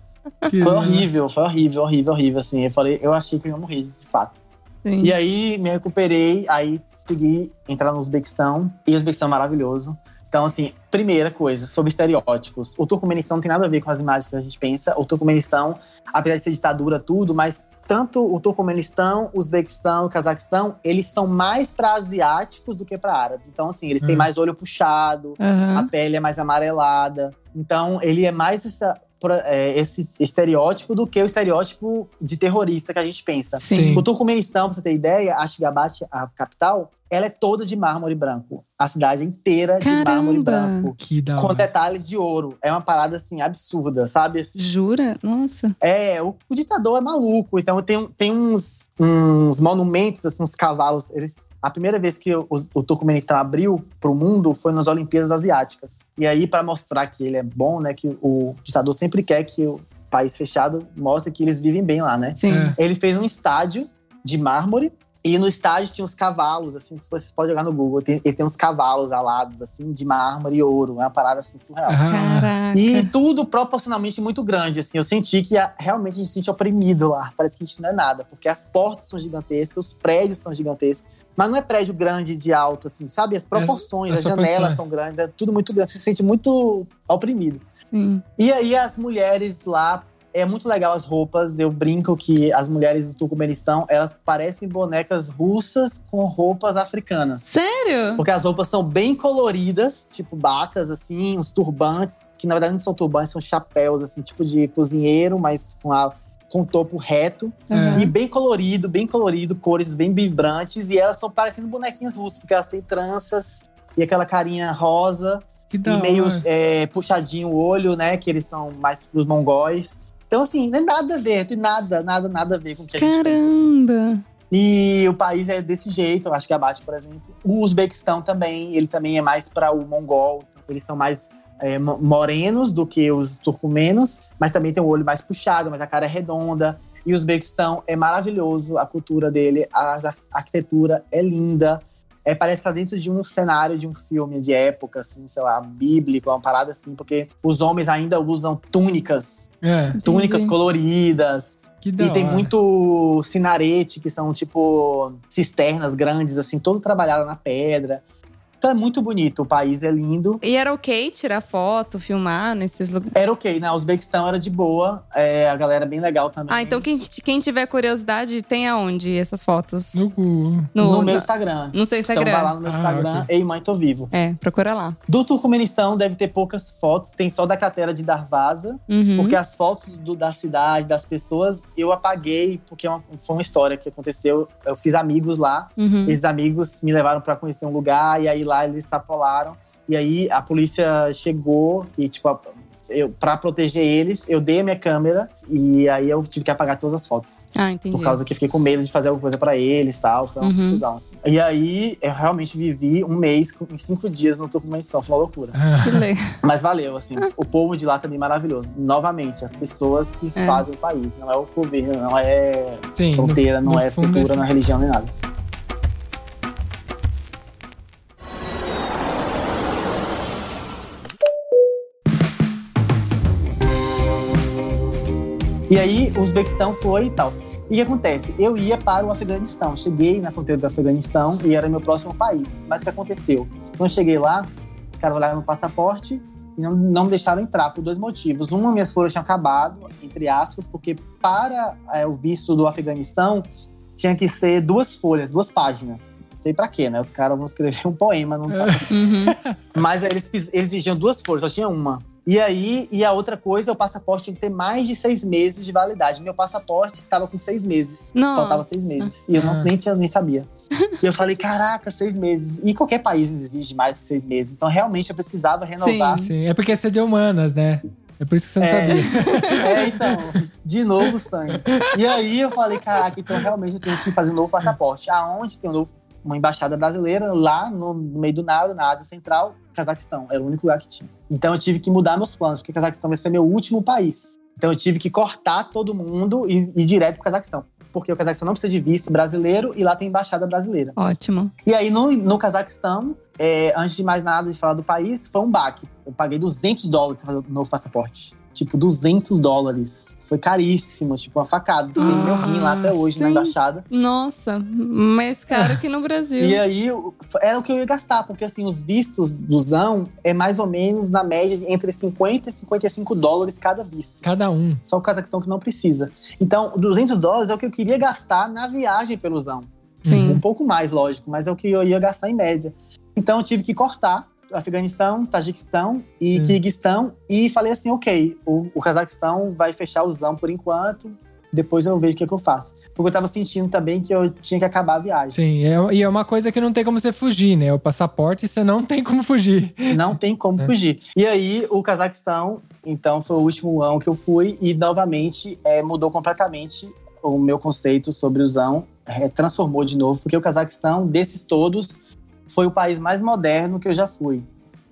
Foi, foi horrível, foi horrível, horrível, horrível, assim. Eu falei, eu achei que eu ia morrer, de fato. Sim. E aí me recuperei, aí consegui entrar no Uzbequistão. E o Uzbequistão é maravilhoso. Então, assim, primeira coisa, sobre estereótipos. O Turcomenistão não tem nada a ver com as imagens que a gente pensa. O Turcomenistão, apesar de ser ditadura, tudo, mas tanto o Turcomenistão, o Uzbequistão, o Cazaquistão, eles são mais para asiáticos do que para árabes. Então, assim, eles têm Hum. mais olho puxado, a Aham. pele é mais amarelada. Então, ele é mais essa, é, esse estereótipo do que o estereótipo de terrorista que a gente pensa. Sim. O Turcomenistão, pra você ter ideia, Ashgabat, a capital, ela é toda de mármore branco. A cidade inteira de Caramba! mármore branco. Que da Com hora. detalhes de ouro. É uma parada, assim, absurda, sabe? Assim, Jura? Nossa. É, o, o ditador é maluco. Então tem, tem uns, uns monumentos, assim, uns cavalos. Eles, a primeira vez que o, o Turcomenistão abriu pro mundo foi nas Olimpíadas Asiáticas. E aí, para mostrar que ele é bom, né? Que o ditador sempre quer que o país fechado mostre que eles vivem bem lá, né? Sim. É. Ele fez um estádio de mármore. E no estádio tinha uns cavalos, assim, vocês podem jogar no Google. Tem, ele tem uns cavalos alados, assim, de mármore e ouro. É uma parada, assim, surreal. Ah, Caraca. E tudo proporcionalmente muito grande, assim. Eu senti que a- realmente a gente se sente oprimido lá. Parece que a gente não é nada. Porque as portas são gigantescas, os prédios são gigantescos. Mas não é prédio grande de alto, assim, sabe? As proporções, as as, janelas proporções. são grandes. É tudo muito grande. Você se sente muito oprimido. Sim. E aí as mulheres lá... É muito legal as roupas. Eu brinco que as mulheres do Turcomenistão, elas parecem bonecas russas com roupas africanas. Sério? Porque as roupas são bem coloridas, tipo batas, assim, uns turbantes, que na verdade não são turbantes, são chapéus, assim, tipo de cozinheiro, mas com a com topo reto Uhum. e bem colorido, bem colorido, cores bem vibrantes. E elas são parecendo bonequinhos russos, porque elas têm tranças e aquela carinha rosa Que e meio é, puxadinho o olho, né? Que eles são mais pros mongóis. Então, assim, não é nada a ver, tem nada, nada, nada a ver com o que a gente pensa. assim. Caramba! E o país é desse jeito, eu acho que abate, por exemplo. O Uzbequistão também, ele também é mais para o mongol. então Eles são mais é, mo- morenos do que os turcomenos, mas também tem o olho mais puxado, mas a cara é redonda. E o Uzbequistão é maravilhoso, a cultura dele, a arquitetura é linda. É, parece estar dentro de um cenário de um filme de época, assim, sei lá, bíblico, uma parada assim, porque os homens ainda usam túnicas, É, túnicas coloridas, que e tem hora. muito sinarete, que são tipo cisternas grandes, assim, todo trabalhado na pedra. Então é muito bonito, o país é lindo. E era ok tirar foto, filmar nesses lugares? Era ok, né? Uzbequistão era de boa, é, a galera é bem legal também. Ah, então quem, quem tiver curiosidade, tem aonde essas fotos? No cu. No, No, meu Instagram. no seu Instagram. Então vai lá no meu Ah, Instagram, ok. Ei Mãe Tô Vivo. É, procura lá. Do Turcomenistão deve ter poucas fotos, tem só da cratera de Darvaza, Uhum. porque as fotos do- da cidade, das pessoas, eu apaguei, porque é uma- foi uma história que aconteceu. Eu fiz amigos lá, Uhum. Esses amigos me levaram pra conhecer um lugar e aí lá eles extrapolaram. E aí a polícia chegou e, tipo, eu, pra proteger eles, eu dei a minha câmera e aí eu tive que apagar todas as fotos. Ah, entendi. Por causa que eu fiquei com medo de fazer alguma coisa pra eles e tal. Foi uma Uhum. confusão. assim. E aí eu realmente vivi um mês em cinco dias no Turcomenistão. Foi uma loucura. <laughs> Que legal. Mas valeu, assim. O povo de lá também é maravilhoso. Novamente, as pessoas que É. fazem o país. Não é o governo, não é Sim, fronteira, no- não no é fundo é cultura, assim. não é religião, nem nada. E aí, o Uzbequistão foi e tal. E o que acontece? Eu ia para o Afeganistão. Cheguei na fronteira do Afeganistão e era meu próximo país. Mas o que aconteceu? Quando eu cheguei lá, os caras olharam no passaporte e não, não me deixaram entrar por dois motivos. Uma, minhas folhas tinham acabado, entre aspas, porque para é, o visto do Afeganistão tinha que ser duas folhas, duas páginas. Não sei pra quê, né? Os caras vão escrever um poema. Não Uhum. <laughs> mas eles, eles exigiam duas folhas, só tinha uma. E aí, e a outra coisa, o passaporte tinha que ter mais de seis meses de validade. Meu passaporte estava com seis meses. Nossa. Faltava seis meses. E eu não, Ah. nem, tinha, nem sabia. E eu falei, caraca, seis meses. E qualquer país exige mais que seis meses. Então, realmente, eu precisava renovar. Sim, é porque você é de humanas, né? É por isso que você não É. sabia. <laughs> É, então, de novo sangue. E aí eu falei, caraca, então realmente eu tenho que fazer um novo passaporte. Aonde tem um novo- uma embaixada brasileira, lá no, meio do nada, na Ásia Central, Cazaquistão. Era o único lugar que tinha. Então eu tive que mudar meus planos, porque Cazaquistão vai ser meu último país. Então eu tive que cortar todo mundo e ir direto pro Cazaquistão. Porque o Cazaquistão não precisa de visto brasileiro e lá tem embaixada brasileira. Ótimo. E aí, no, no Cazaquistão, é, antes de mais nada de falar do país, foi um baque. Eu paguei 200 dólares pra fazer o novo passaporte. Tipo, 200 dólares. Foi caríssimo, tipo, uma facada. Tem meu rim lá até hoje na sim. embaixada. Nossa, mais caro que no Brasil. E aí, o- era o que eu ia gastar, porque assim, os vistos do Zão é mais ou menos na média entre 50 e 55 dólares cada visto. Cada um. Só o Cazaquistão que não precisa. Então, 200 dólares é o que eu queria gastar na viagem pelo Zão. Sim. Um pouco mais, lógico, mas é o que eu ia gastar em média. Então eu tive que cortar Afeganistão, Tajiquistão e Hum. Kirguistão e falei assim, ok, o, o Cazaquistão vai fechar o Zão por enquanto, depois eu vejo o que, que eu faço. Porque eu tava sentindo também que eu tinha que acabar a viagem. Sim, é, e é uma coisa que não tem como você fugir, né? O passaporte você não tem como fugir. Não tem como É. fugir. E aí, o Cazaquistão, então, foi o último ano que eu fui e novamente é, mudou completamente o meu conceito sobre o Zão, é, transformou de novo, porque o Cazaquistão, desses todos, foi o país mais moderno que eu já fui.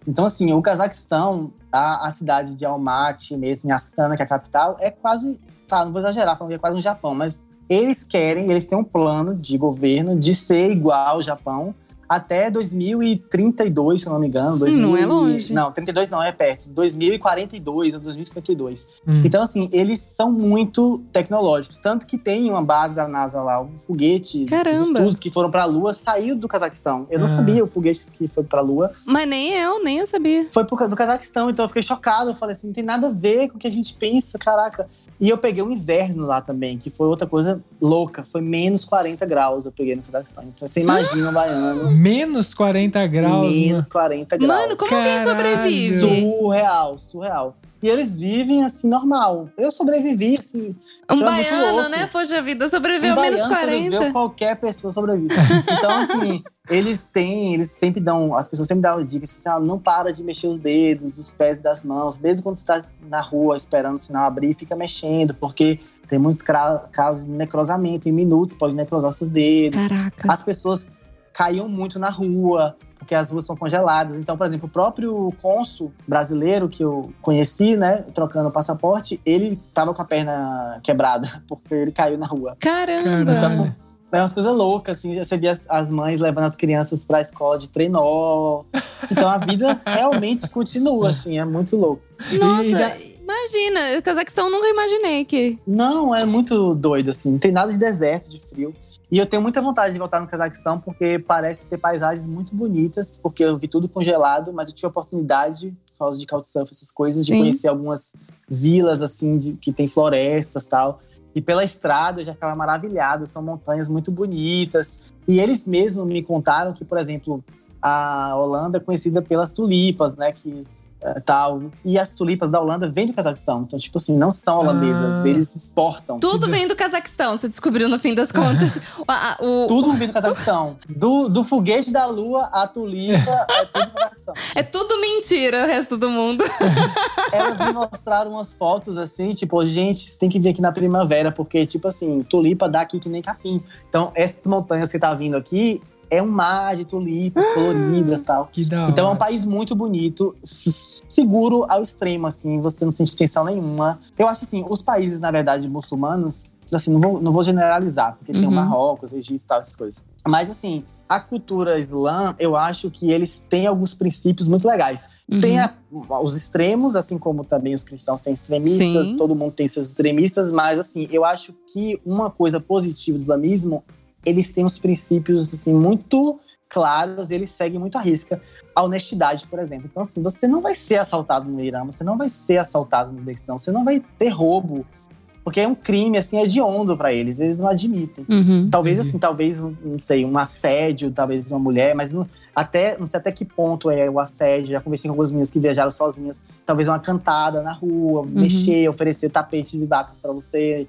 Então, assim, o Cazaquistão, a, a cidade de Almaty, mesmo em Astana, que é a capital, é quase, tá, não vou exagerar, falando que é quase um Japão, mas eles querem, eles têm um plano de governo de ser igual ao Japão até 2032, se eu não me engano. 2000 não é e- longe. Não, 32 não, é perto. 2042 ou 2052. Hum. Então, assim, eles são muito tecnológicos. Tanto que tem uma base da NASA lá, um foguete Caramba. estudos que foram pra Lua saiu do Cazaquistão. Eu não Ah. sabia o foguete que foi pra Lua. Mas nem eu, nem eu sabia. Foi pro, do Cazaquistão, então eu fiquei chocado. Eu falei assim, não tem nada a ver com o que a gente pensa, caraca. E eu peguei o inverno lá também, que foi outra coisa louca. Foi menos 40 graus eu peguei no Cazaquistão. Então você <gasps> imagina o baiano Menos 40 graus. Menos 40 graus. Mano, como alguém Caralho. sobrevive? Surreal, surreal. E eles vivem assim, normal. Eu sobrevivi, assim. Um Então baiano, né? Poxa vida, sobreviveu um a menos baiano 40. sobreviveu, qualquer pessoa sobrevive. Então, assim, <laughs> eles têm, eles sempre dão, as pessoas sempre dão dicas, assim, ah, não para de mexer os dedos, os pés das mãos, mesmo quando você está na rua esperando o sinal abrir, fica mexendo, porque tem muitos casos de necrosamento, em minutos pode necrosar seus dedos. Caraca. As pessoas caíam muito na rua, porque as ruas são congeladas. Então, por exemplo, o próprio cônsul brasileiro que eu conheci, né, trocando o passaporte, ele tava com a perna quebrada, <laughs> porque ele caiu na rua. Caramba. Caralho. É umas coisas loucas, assim. Você via as, as mães levando as crianças pra escola de trenó. Então a vida <laughs> realmente continua, assim. É muito louco. Nossa, E da- imagina. O Cazaquistão eu nunca imaginei que. Não, é muito doido, assim. Não tem nada de deserto, de frio. E eu tenho muita vontade de voltar no Cazaquistão, porque parece ter paisagens muito bonitas. Porque eu vi tudo congelado, mas eu tive a oportunidade, por causa de Couchsurf, essas coisas, de Sim. conhecer algumas vilas, assim, de- que tem florestas tal. E pela estrada eu já ficava maravilhado, são montanhas muito bonitas. E eles mesmos me contaram que, por exemplo, a Holanda é conhecida pelas tulipas, né? Que tal. E as tulipas da Holanda vêm do Cazaquistão. Então, tipo assim, não são holandesas, Ah. eles exportam. Tudo vem do Cazaquistão, você descobriu no fim das contas. <laughs> A- o- Tudo vem do Cazaquistão. Do, do foguete da lua, a tulipa, é tudo do Cazaquistão. É tudo mentira, o resto do mundo. <laughs> Elas me mostraram umas fotos assim, tipo, gente, você tem que vir aqui na primavera, porque, tipo assim, tulipa dá aqui que nem capim. Então, essas montanhas que tá vindo aqui é um mar de tulipas coloridas e tal. Então é um país muito bonito, seguro ao extremo, assim, você não sente tensão nenhuma. Eu acho assim, os países, na verdade, muçulmanos, assim, não vou, não vou generalizar, porque tem o Uhum. Marrocos, Egito e tal, essas coisas. Mas assim, a cultura islã, eu acho que eles têm alguns princípios muito legais. Uhum. Tem a- os extremos, assim como também os cristãos têm extremistas, Sim. todo mundo tem seus extremistas, mas assim, eu acho que uma coisa positiva do islamismo, eles têm uns princípios assim muito claros, eles seguem muito a risca. A honestidade, por exemplo. Então assim, você não vai ser assaltado no Irã, você não vai ser assaltado no Uzbequistão, você não vai ter roubo, porque é um crime assim hediondo para eles, eles não admitem. Uhum. Talvez Entendi. assim, talvez, não sei, um assédio, talvez de uma mulher, mas não, até, não sei até que ponto é o assédio. Já conversei com algumas meninas que viajaram sozinhas. Talvez uma cantada na rua, Uhum. mexer, oferecer tapetes e vacas para você,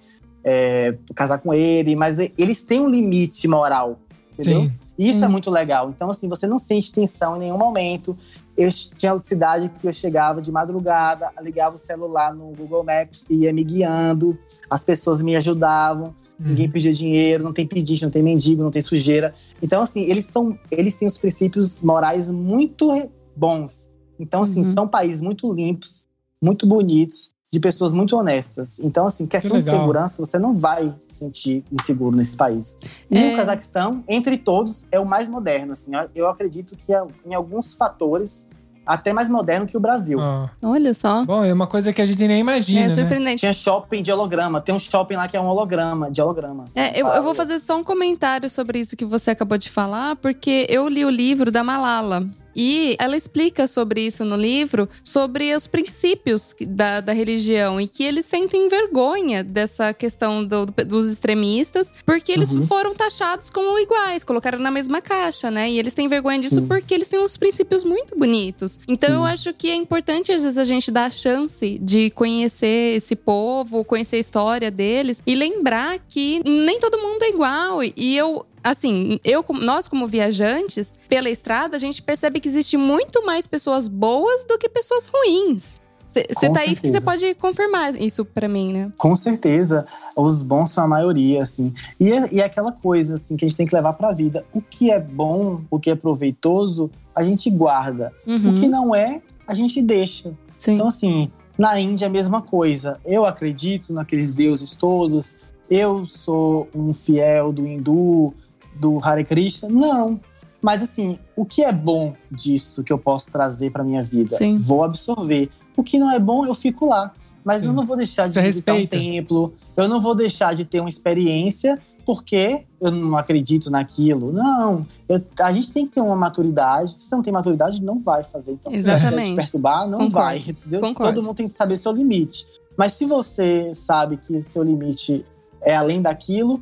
é, casar com ele. Mas eles têm um limite moral, entendeu? Sim. Isso Sim. é muito legal. Então, assim, você não sente tensão em nenhum momento. Eu tinha cidade que eu chegava de madrugada, ligava o celular no Google Maps e ia me guiando. As pessoas me ajudavam. Ninguém pedia dinheiro, não tem pedinte, não tem mendigo, não tem sujeira. Então, assim, eles são. Eles têm os princípios morais muito bons. Então, assim, Uhum. são países muito limpos, muito bonitos, de pessoas muito honestas. Então, assim, questão de legal. segurança, você não vai se sentir inseguro nesse país. E É. o Cazaquistão, entre todos, é o mais moderno. Assim, Eu- acredito que é, em alguns fatores até mais moderno que o Brasil. Ó. Olha só. Bom, é uma coisa que a gente nem imagina, É né? surpreendente. Tinha shopping de holograma. Tem um shopping lá que é um holograma, de holograma. assim, É, eu, eu vou fazer só um comentário sobre isso que você acabou de falar, porque eu li o livro da Malala. E ela explica sobre isso no livro, sobre os princípios da, da religião e que eles sentem vergonha dessa questão do- dos extremistas, porque eles Uhum. foram taxados como iguais, colocaram na mesma caixa, né? E eles têm vergonha disso Sim. porque eles têm uns princípios muito bonitos. Então Sim. eu acho que é importante, às vezes, a gente dar a chance de conhecer esse povo, conhecer a história deles e lembrar que nem todo mundo é igual. E eu. Assim, eu, nós como viajantes, pela estrada, a gente percebe que existe muito mais pessoas boas do que pessoas ruins. Você tá aí que você pode confirmar isso pra mim, né? Com certeza, os bons são a maioria, assim. E é, e é aquela coisa, assim, que a gente tem que levar pra vida. O que é bom, o que é proveitoso, a gente guarda. Uhum, O que não é, a gente deixa. sim. Então, assim, na Índia é a mesma coisa. Eu acredito naqueles deuses todos. Eu sou um fiel do hindu, do Hare Krishna. Não. Mas, assim, o que é bom disso que eu posso trazer pra minha vida? Sim. Vou absorver. O que não é bom, eu fico lá. Mas Sim. eu não vou deixar de Você visitar respeita. um templo. Eu não vou deixar de ter uma experiência porque eu não acredito naquilo. Não. Eu- a gente tem que ter uma maturidade. Se você não tem maturidade, não vai fazer. Então, se você Exatamente. te perturbar, não Concordo. vai. Entendeu? Concordo. Todo mundo tem que saber seu limite. Mas se você sabe que seu limite é além daquilo,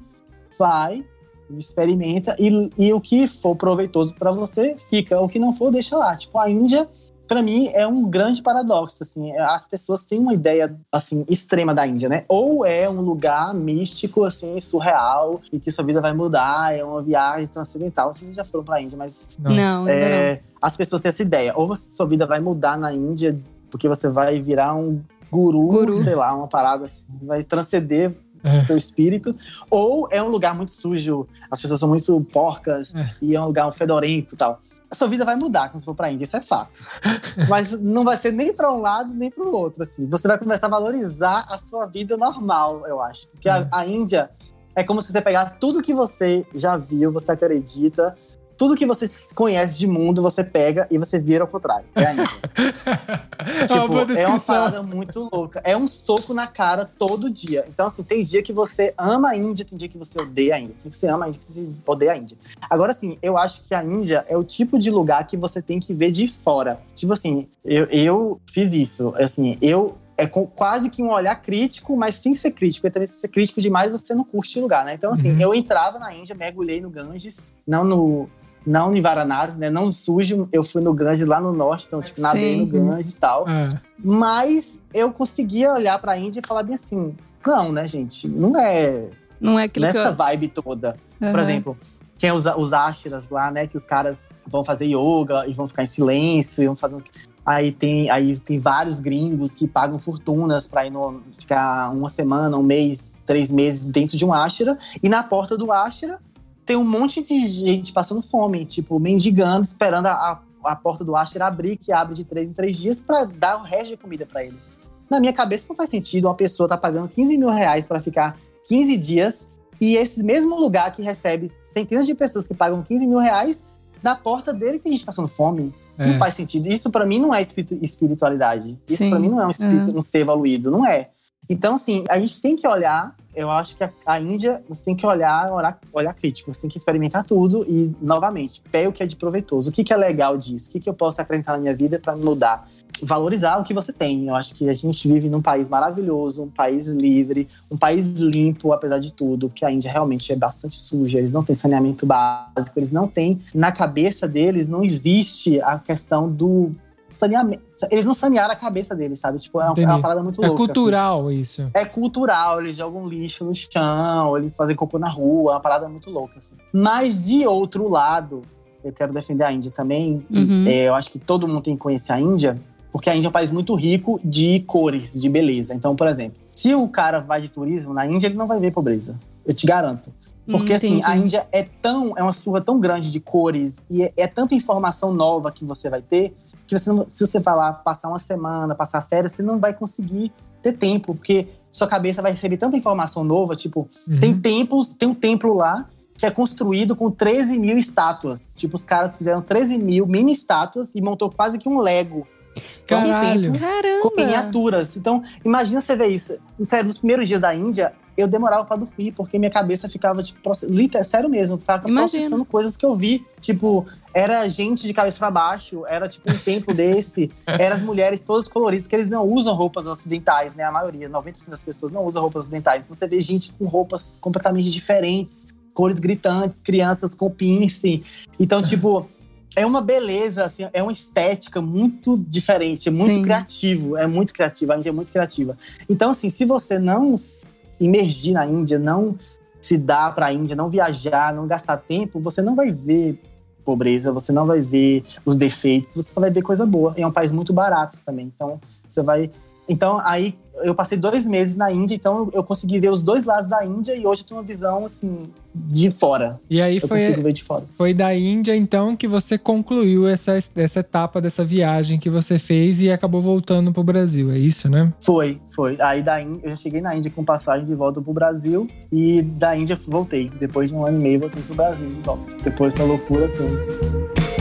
vai, experimenta e, e o que for proveitoso para você fica, o que não for deixa lá. Tipo, a Índia para mim é um grande paradoxo assim as pessoas têm uma ideia assim extrema da Índia né ou é um lugar místico assim surreal e que sua vida vai mudar é uma viagem transcendental vocês já foram para a Índia mas não, é, não. as pessoas têm essa ideia ou você, sua vida vai mudar na Índia porque você vai virar um guru, guru. sei lá uma parada assim vai transcender é. seu espírito, ou é um lugar muito sujo, as pessoas são muito porcas é. e é um lugar fedorento e tal. A sua vida vai mudar quando você for pra Índia, isso é fato. <laughs> Mas não vai ser nem para um lado nem para o outro, assim. Você vai começar a valorizar a sua vida normal, eu acho. Porque a, é. a Índia é como se você pegasse tudo que você já viu, você acredita, tudo que você conhece de mundo, você pega e você vira ao contrário. É a Índia. tipo, é uma parada muito louca. É um soco na cara todo dia. Então, assim, tem dia que você ama a Índia, tem dia que você odeia a Índia. Tem que você ama a Índia, tem que você odeia a Índia. Agora, assim, eu acho que a Índia é o tipo de lugar que você tem que ver de fora. Tipo assim, eu, eu fiz isso. Assim, eu é com quase que um olhar crítico, mas sem ser crítico. Porque também se ser crítico demais, você não curte o lugar, né? Então, assim, uhum. eu entrava na Índia, mergulhei no Ganges, não no, não em Varanasi, né? Não sujo. Eu fui no Ganges lá no norte, então, tipo, nadei no Ganges e tal. É. Mas eu conseguia olhar pra Índia e falar bem assim: não, né, gente? Não é. Não é aquilo nessa que eu... vibe toda. Uhum. Por exemplo, tem os, os ashras lá, né? Que os caras vão fazer yoga e vão ficar em silêncio e vão fazer. Aí tem, aí tem vários gringos que pagam fortunas para ir no, ficar uma semana, um mês, três meses dentro de um ashra. E na porta do ashra tem um monte de gente passando fome, tipo, mendigando, esperando a, a porta do Asher abrir, que abre de três em três dias, para dar o resto de comida para eles. Na minha cabeça não faz sentido uma pessoa tá pagando 15 mil reais para ficar 15 dias e esse mesmo lugar que recebe centenas de pessoas que pagam 15 mil reais, na porta dele tem gente passando fome. É. Não faz sentido. Isso para mim não é espiritualidade. Isso para mim não é um, espírito, uhum. um ser evoluído, não é. Então, assim, a gente tem que olhar. Eu acho que a, a Índia, você tem que olhar, olhar, olhar crítico, você tem que experimentar tudo e, novamente, pegue o que é de proveitoso. O que, que é legal disso? O que, que eu posso acrescentar na minha vida para mudar? Valorizar o que você tem. Eu acho que a gente vive num país maravilhoso, um país livre, um país limpo, apesar de tudo, porque a Índia realmente é bastante suja, eles não têm saneamento básico, eles não têm. Na cabeça deles não existe a questão do saneamento. Eles não sanearam a cabeça deles, sabe? Tipo, é uma, é uma parada muito é louca. É cultural assim. isso. É cultural, eles jogam lixo no chão, eles fazem cocô na rua, é uma parada muito louca, assim. Mas de outro lado, eu quero defender a Índia também. Uhum. É, eu acho que todo mundo tem que conhecer a Índia, porque a Índia é um país muito rico de cores, de beleza. Então, por exemplo, se o cara vai de turismo na Índia, ele não vai ver pobreza. Eu te garanto. Porque hum, assim, a Índia é tão, é uma surra tão grande de cores e é, é, tanta informação nova que você vai ter que você não, se você falar passar uma semana, passar férias, você não vai conseguir ter tempo, porque sua cabeça vai receber tanta informação nova, tipo, uhum. tem templos, tem um templo lá que é construído com 13 mil estátuas. Tipo, os caras fizeram 13 mil mini estátuas e montou quase que um Lego. Caralho. Caramba. Com miniaturas. Então, imagina você ver isso. Sério, nos primeiros dias da Índia, eu demorava para dormir, porque minha cabeça ficava, tipo, literal, sério mesmo, ficava Imagina. processando coisas que eu vi. Tipo, era gente de cabeça para baixo, era tipo um templo <laughs> desse, eram as mulheres todas coloridas, que eles não usam roupas ocidentais, né? A maioria, 90% das pessoas não usam roupas ocidentais. Então você vê gente com roupas completamente diferentes, cores gritantes, crianças com pince. Então, tipo, é uma beleza, assim, é uma estética muito diferente, é muito Sim. criativo, é muito criativo, a Índia é muito criativa. Então, assim, se você não imergir na Índia, não se dar para a Índia, não viajar, não gastar tempo, você não vai ver pobreza, você não vai ver os defeitos, você só vai ver coisa boa. E é um país muito barato também, então você vai então, aí eu passei dois meses na Índia, então eu consegui ver os dois lados da Índia e hoje eu tenho uma visão, assim, de fora. E aí eu foi, ver de fora. foi da Índia, então, que você concluiu essa, essa etapa dessa viagem que você fez e acabou voltando pro Brasil, é isso, né? Foi, foi. Aí da Índia, eu já cheguei na Índia com passagem de volta pro Brasil e da Índia voltei. Depois de um ano e meio, voltei pro Brasil de volta. Depois dessa loucura toda.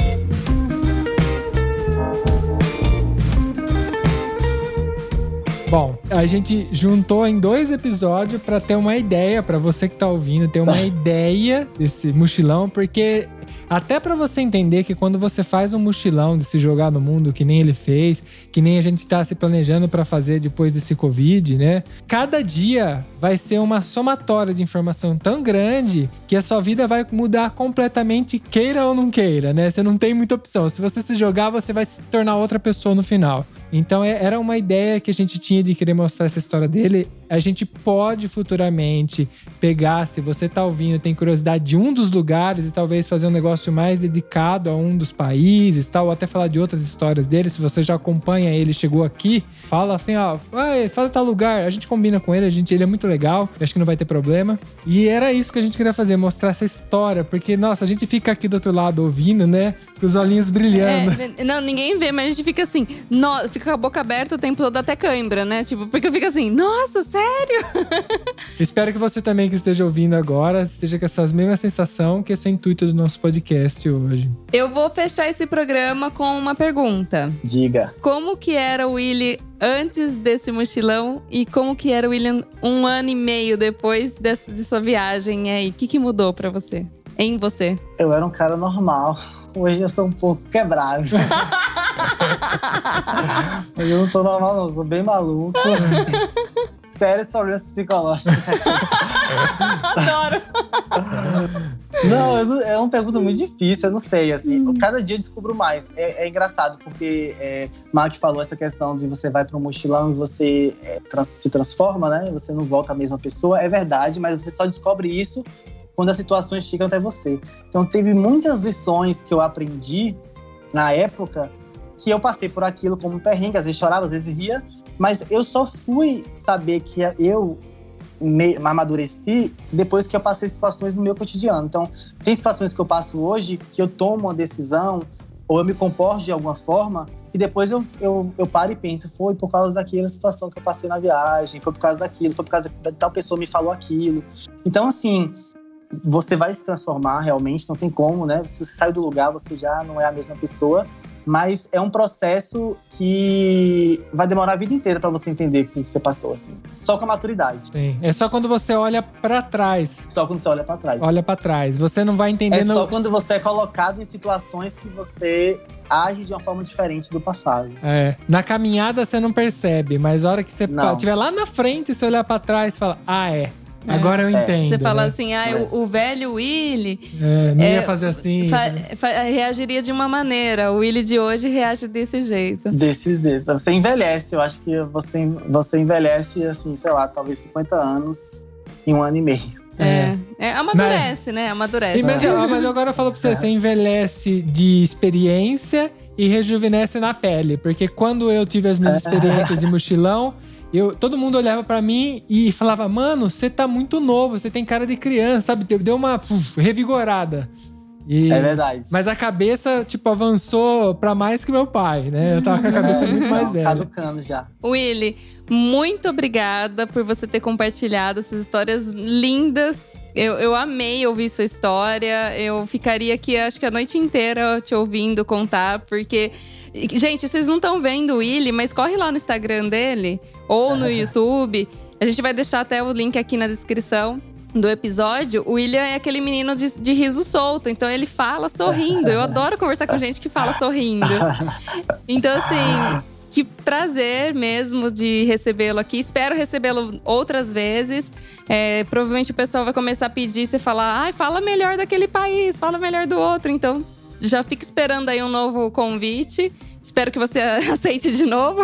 Bom, a gente juntou em dois episódios pra ter uma ideia, pra você que tá ouvindo, ter uma <laughs> ideia desse mochilão, porque até pra você entender que quando você faz um mochilão de se jogar no mundo, que nem ele fez, que nem a gente tá se planejando pra fazer depois desse Covid, né? Cada dia vai ser uma somatória de informação tão grande que a sua vida vai mudar completamente, queira ou não queira, né? Você não tem muita opção. Se você se jogar, você vai se tornar outra pessoa no final. Então é- era uma ideia que a gente tinha de querer mostrar essa história dele. A gente pode futuramente pegar, se você tá ouvindo, tem curiosidade de um dos lugares e talvez fazer um negócio mais dedicado a um dos países, tal, ou até falar de outras histórias dele. Se você já acompanha ele, chegou aqui, fala assim, ó, "Ai, fala tal lugar, a gente combina com ele, a gente, ele é muito legal, acho que não vai ter problema. E era isso que a gente queria fazer, mostrar essa história, porque nossa, a gente fica aqui do outro lado ouvindo, né, com os olhinhos brilhando. É, não, ninguém vê, mas a gente fica assim, no, fica com a boca aberta o tempo todo até cãibra, né? Tipo, porque fica assim, nossa, sério? <laughs> Espero que você também que esteja ouvindo agora esteja com essa mesma sensação que esse é o intuito do nosso podcast hoje. Eu vou fechar esse programa com uma pergunta. Diga. Como que era o Willy antes desse mochilão e como que era o William um ano e meio depois dessa, dessa viagem aí? O que, que mudou pra você? Em você? Eu era um cara normal. Hoje eu sou um pouco quebrado. <laughs> <laughs> Hoje eu não sou normal, não. Eu sou bem maluco. <laughs> Sérios problemas psicológicos. <laughs> Adoro! Não, eu não- é uma pergunta muito difícil, eu não sei, assim. Cada dia eu descubro mais. É, é engraçado, porque é, Mark falou essa questão de você vai para um mochilão e você é, trans- se transforma, né? Você não volta a mesma pessoa. É verdade, mas você só descobre isso quando as situações chegam até você. Então, teve muitas lições que eu aprendi na época que eu passei por aquilo como um perrengue. Às vezes chorava, às vezes ria. Mas eu só fui saber que eu me amadureci depois que eu passei situações no meu cotidiano. Então, tem situações que eu passo hoje que eu tomo uma decisão ou eu me comporto de alguma forma e depois eu, eu, eu paro e penso, foi por causa daquela situação que eu passei na viagem, foi por causa daquilo, foi por causa da tal pessoa me falou aquilo. Então, assim, você vai se transformar realmente, não tem como, né? Se você sai do lugar, você já não é a mesma pessoa. Mas é um processo que vai demorar a vida inteira para você entender o que você passou, assim. Só com a maturidade. Sim. É só quando você olha pra trás. Só quando você olha para trás. Olha pra trás. Você não vai É entendendo. só quando você é colocado em situações que você age de uma forma diferente do passado. É, na caminhada você não percebe, mas a hora que você estiver lá na frente, você olhar pra trás e fala: Ah, é. Agora eu É. entendo. Você fala né? assim, ah, É. o, o velho Willy É, não é, ia fazer assim. fa- fa- reagiria de uma maneira. O Willy de hoje reage desse jeito. Desse jeito. Você envelhece, eu acho que você, você envelhece, assim, sei lá, talvez 50 anos em um ano e meio. É. É, amadurece, né? Amadurece. E, mas, eu- mas agora eu falo pra você, É. você envelhece de experiência e rejuvenesce na pele. Porque quando eu tive as minhas É. experiências de mochilão, eu, todo mundo olhava pra mim e falava, mano, você tá muito novo, você tem cara de criança, sabe? Deu uma puf, revigorada. E- É verdade. Mas a cabeça, tipo, avançou pra mais que meu pai, né? Eu tava com a cabeça <laughs> muito mais Não, velha. Caducando já. Willy, muito obrigada por você ter compartilhado essas histórias lindas. Eu, eu amei ouvir sua história. Eu ficaria aqui, acho que a noite inteira te ouvindo contar, porque. Gente, vocês não estão vendo o Willy, mas corre lá no Instagram dele ou no YouTube. A gente vai deixar até o link aqui na descrição do episódio. O William é aquele menino de, de riso solto, então ele fala sorrindo. Eu adoro conversar com gente que fala sorrindo. Então, assim, que prazer mesmo de recebê-lo aqui. Espero recebê-lo outras vezes. É, provavelmente o pessoal vai começar a pedir, você falar, ai, fala melhor daquele país, fala melhor do outro. Então, já fica esperando aí um novo convite. Espero que você <laughs> aceite de novo.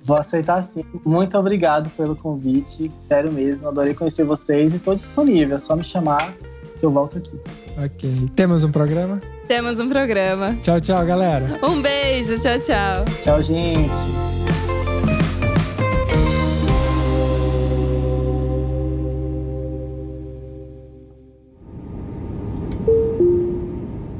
Vou aceitar sim. Muito obrigado pelo convite. Sério mesmo, adorei conhecer vocês e tô disponível. É só me chamar que eu volto aqui. Ok. Temos um programa? Temos um programa. Tchau, tchau, galera. Um beijo, tchau, tchau. Tchau, gente.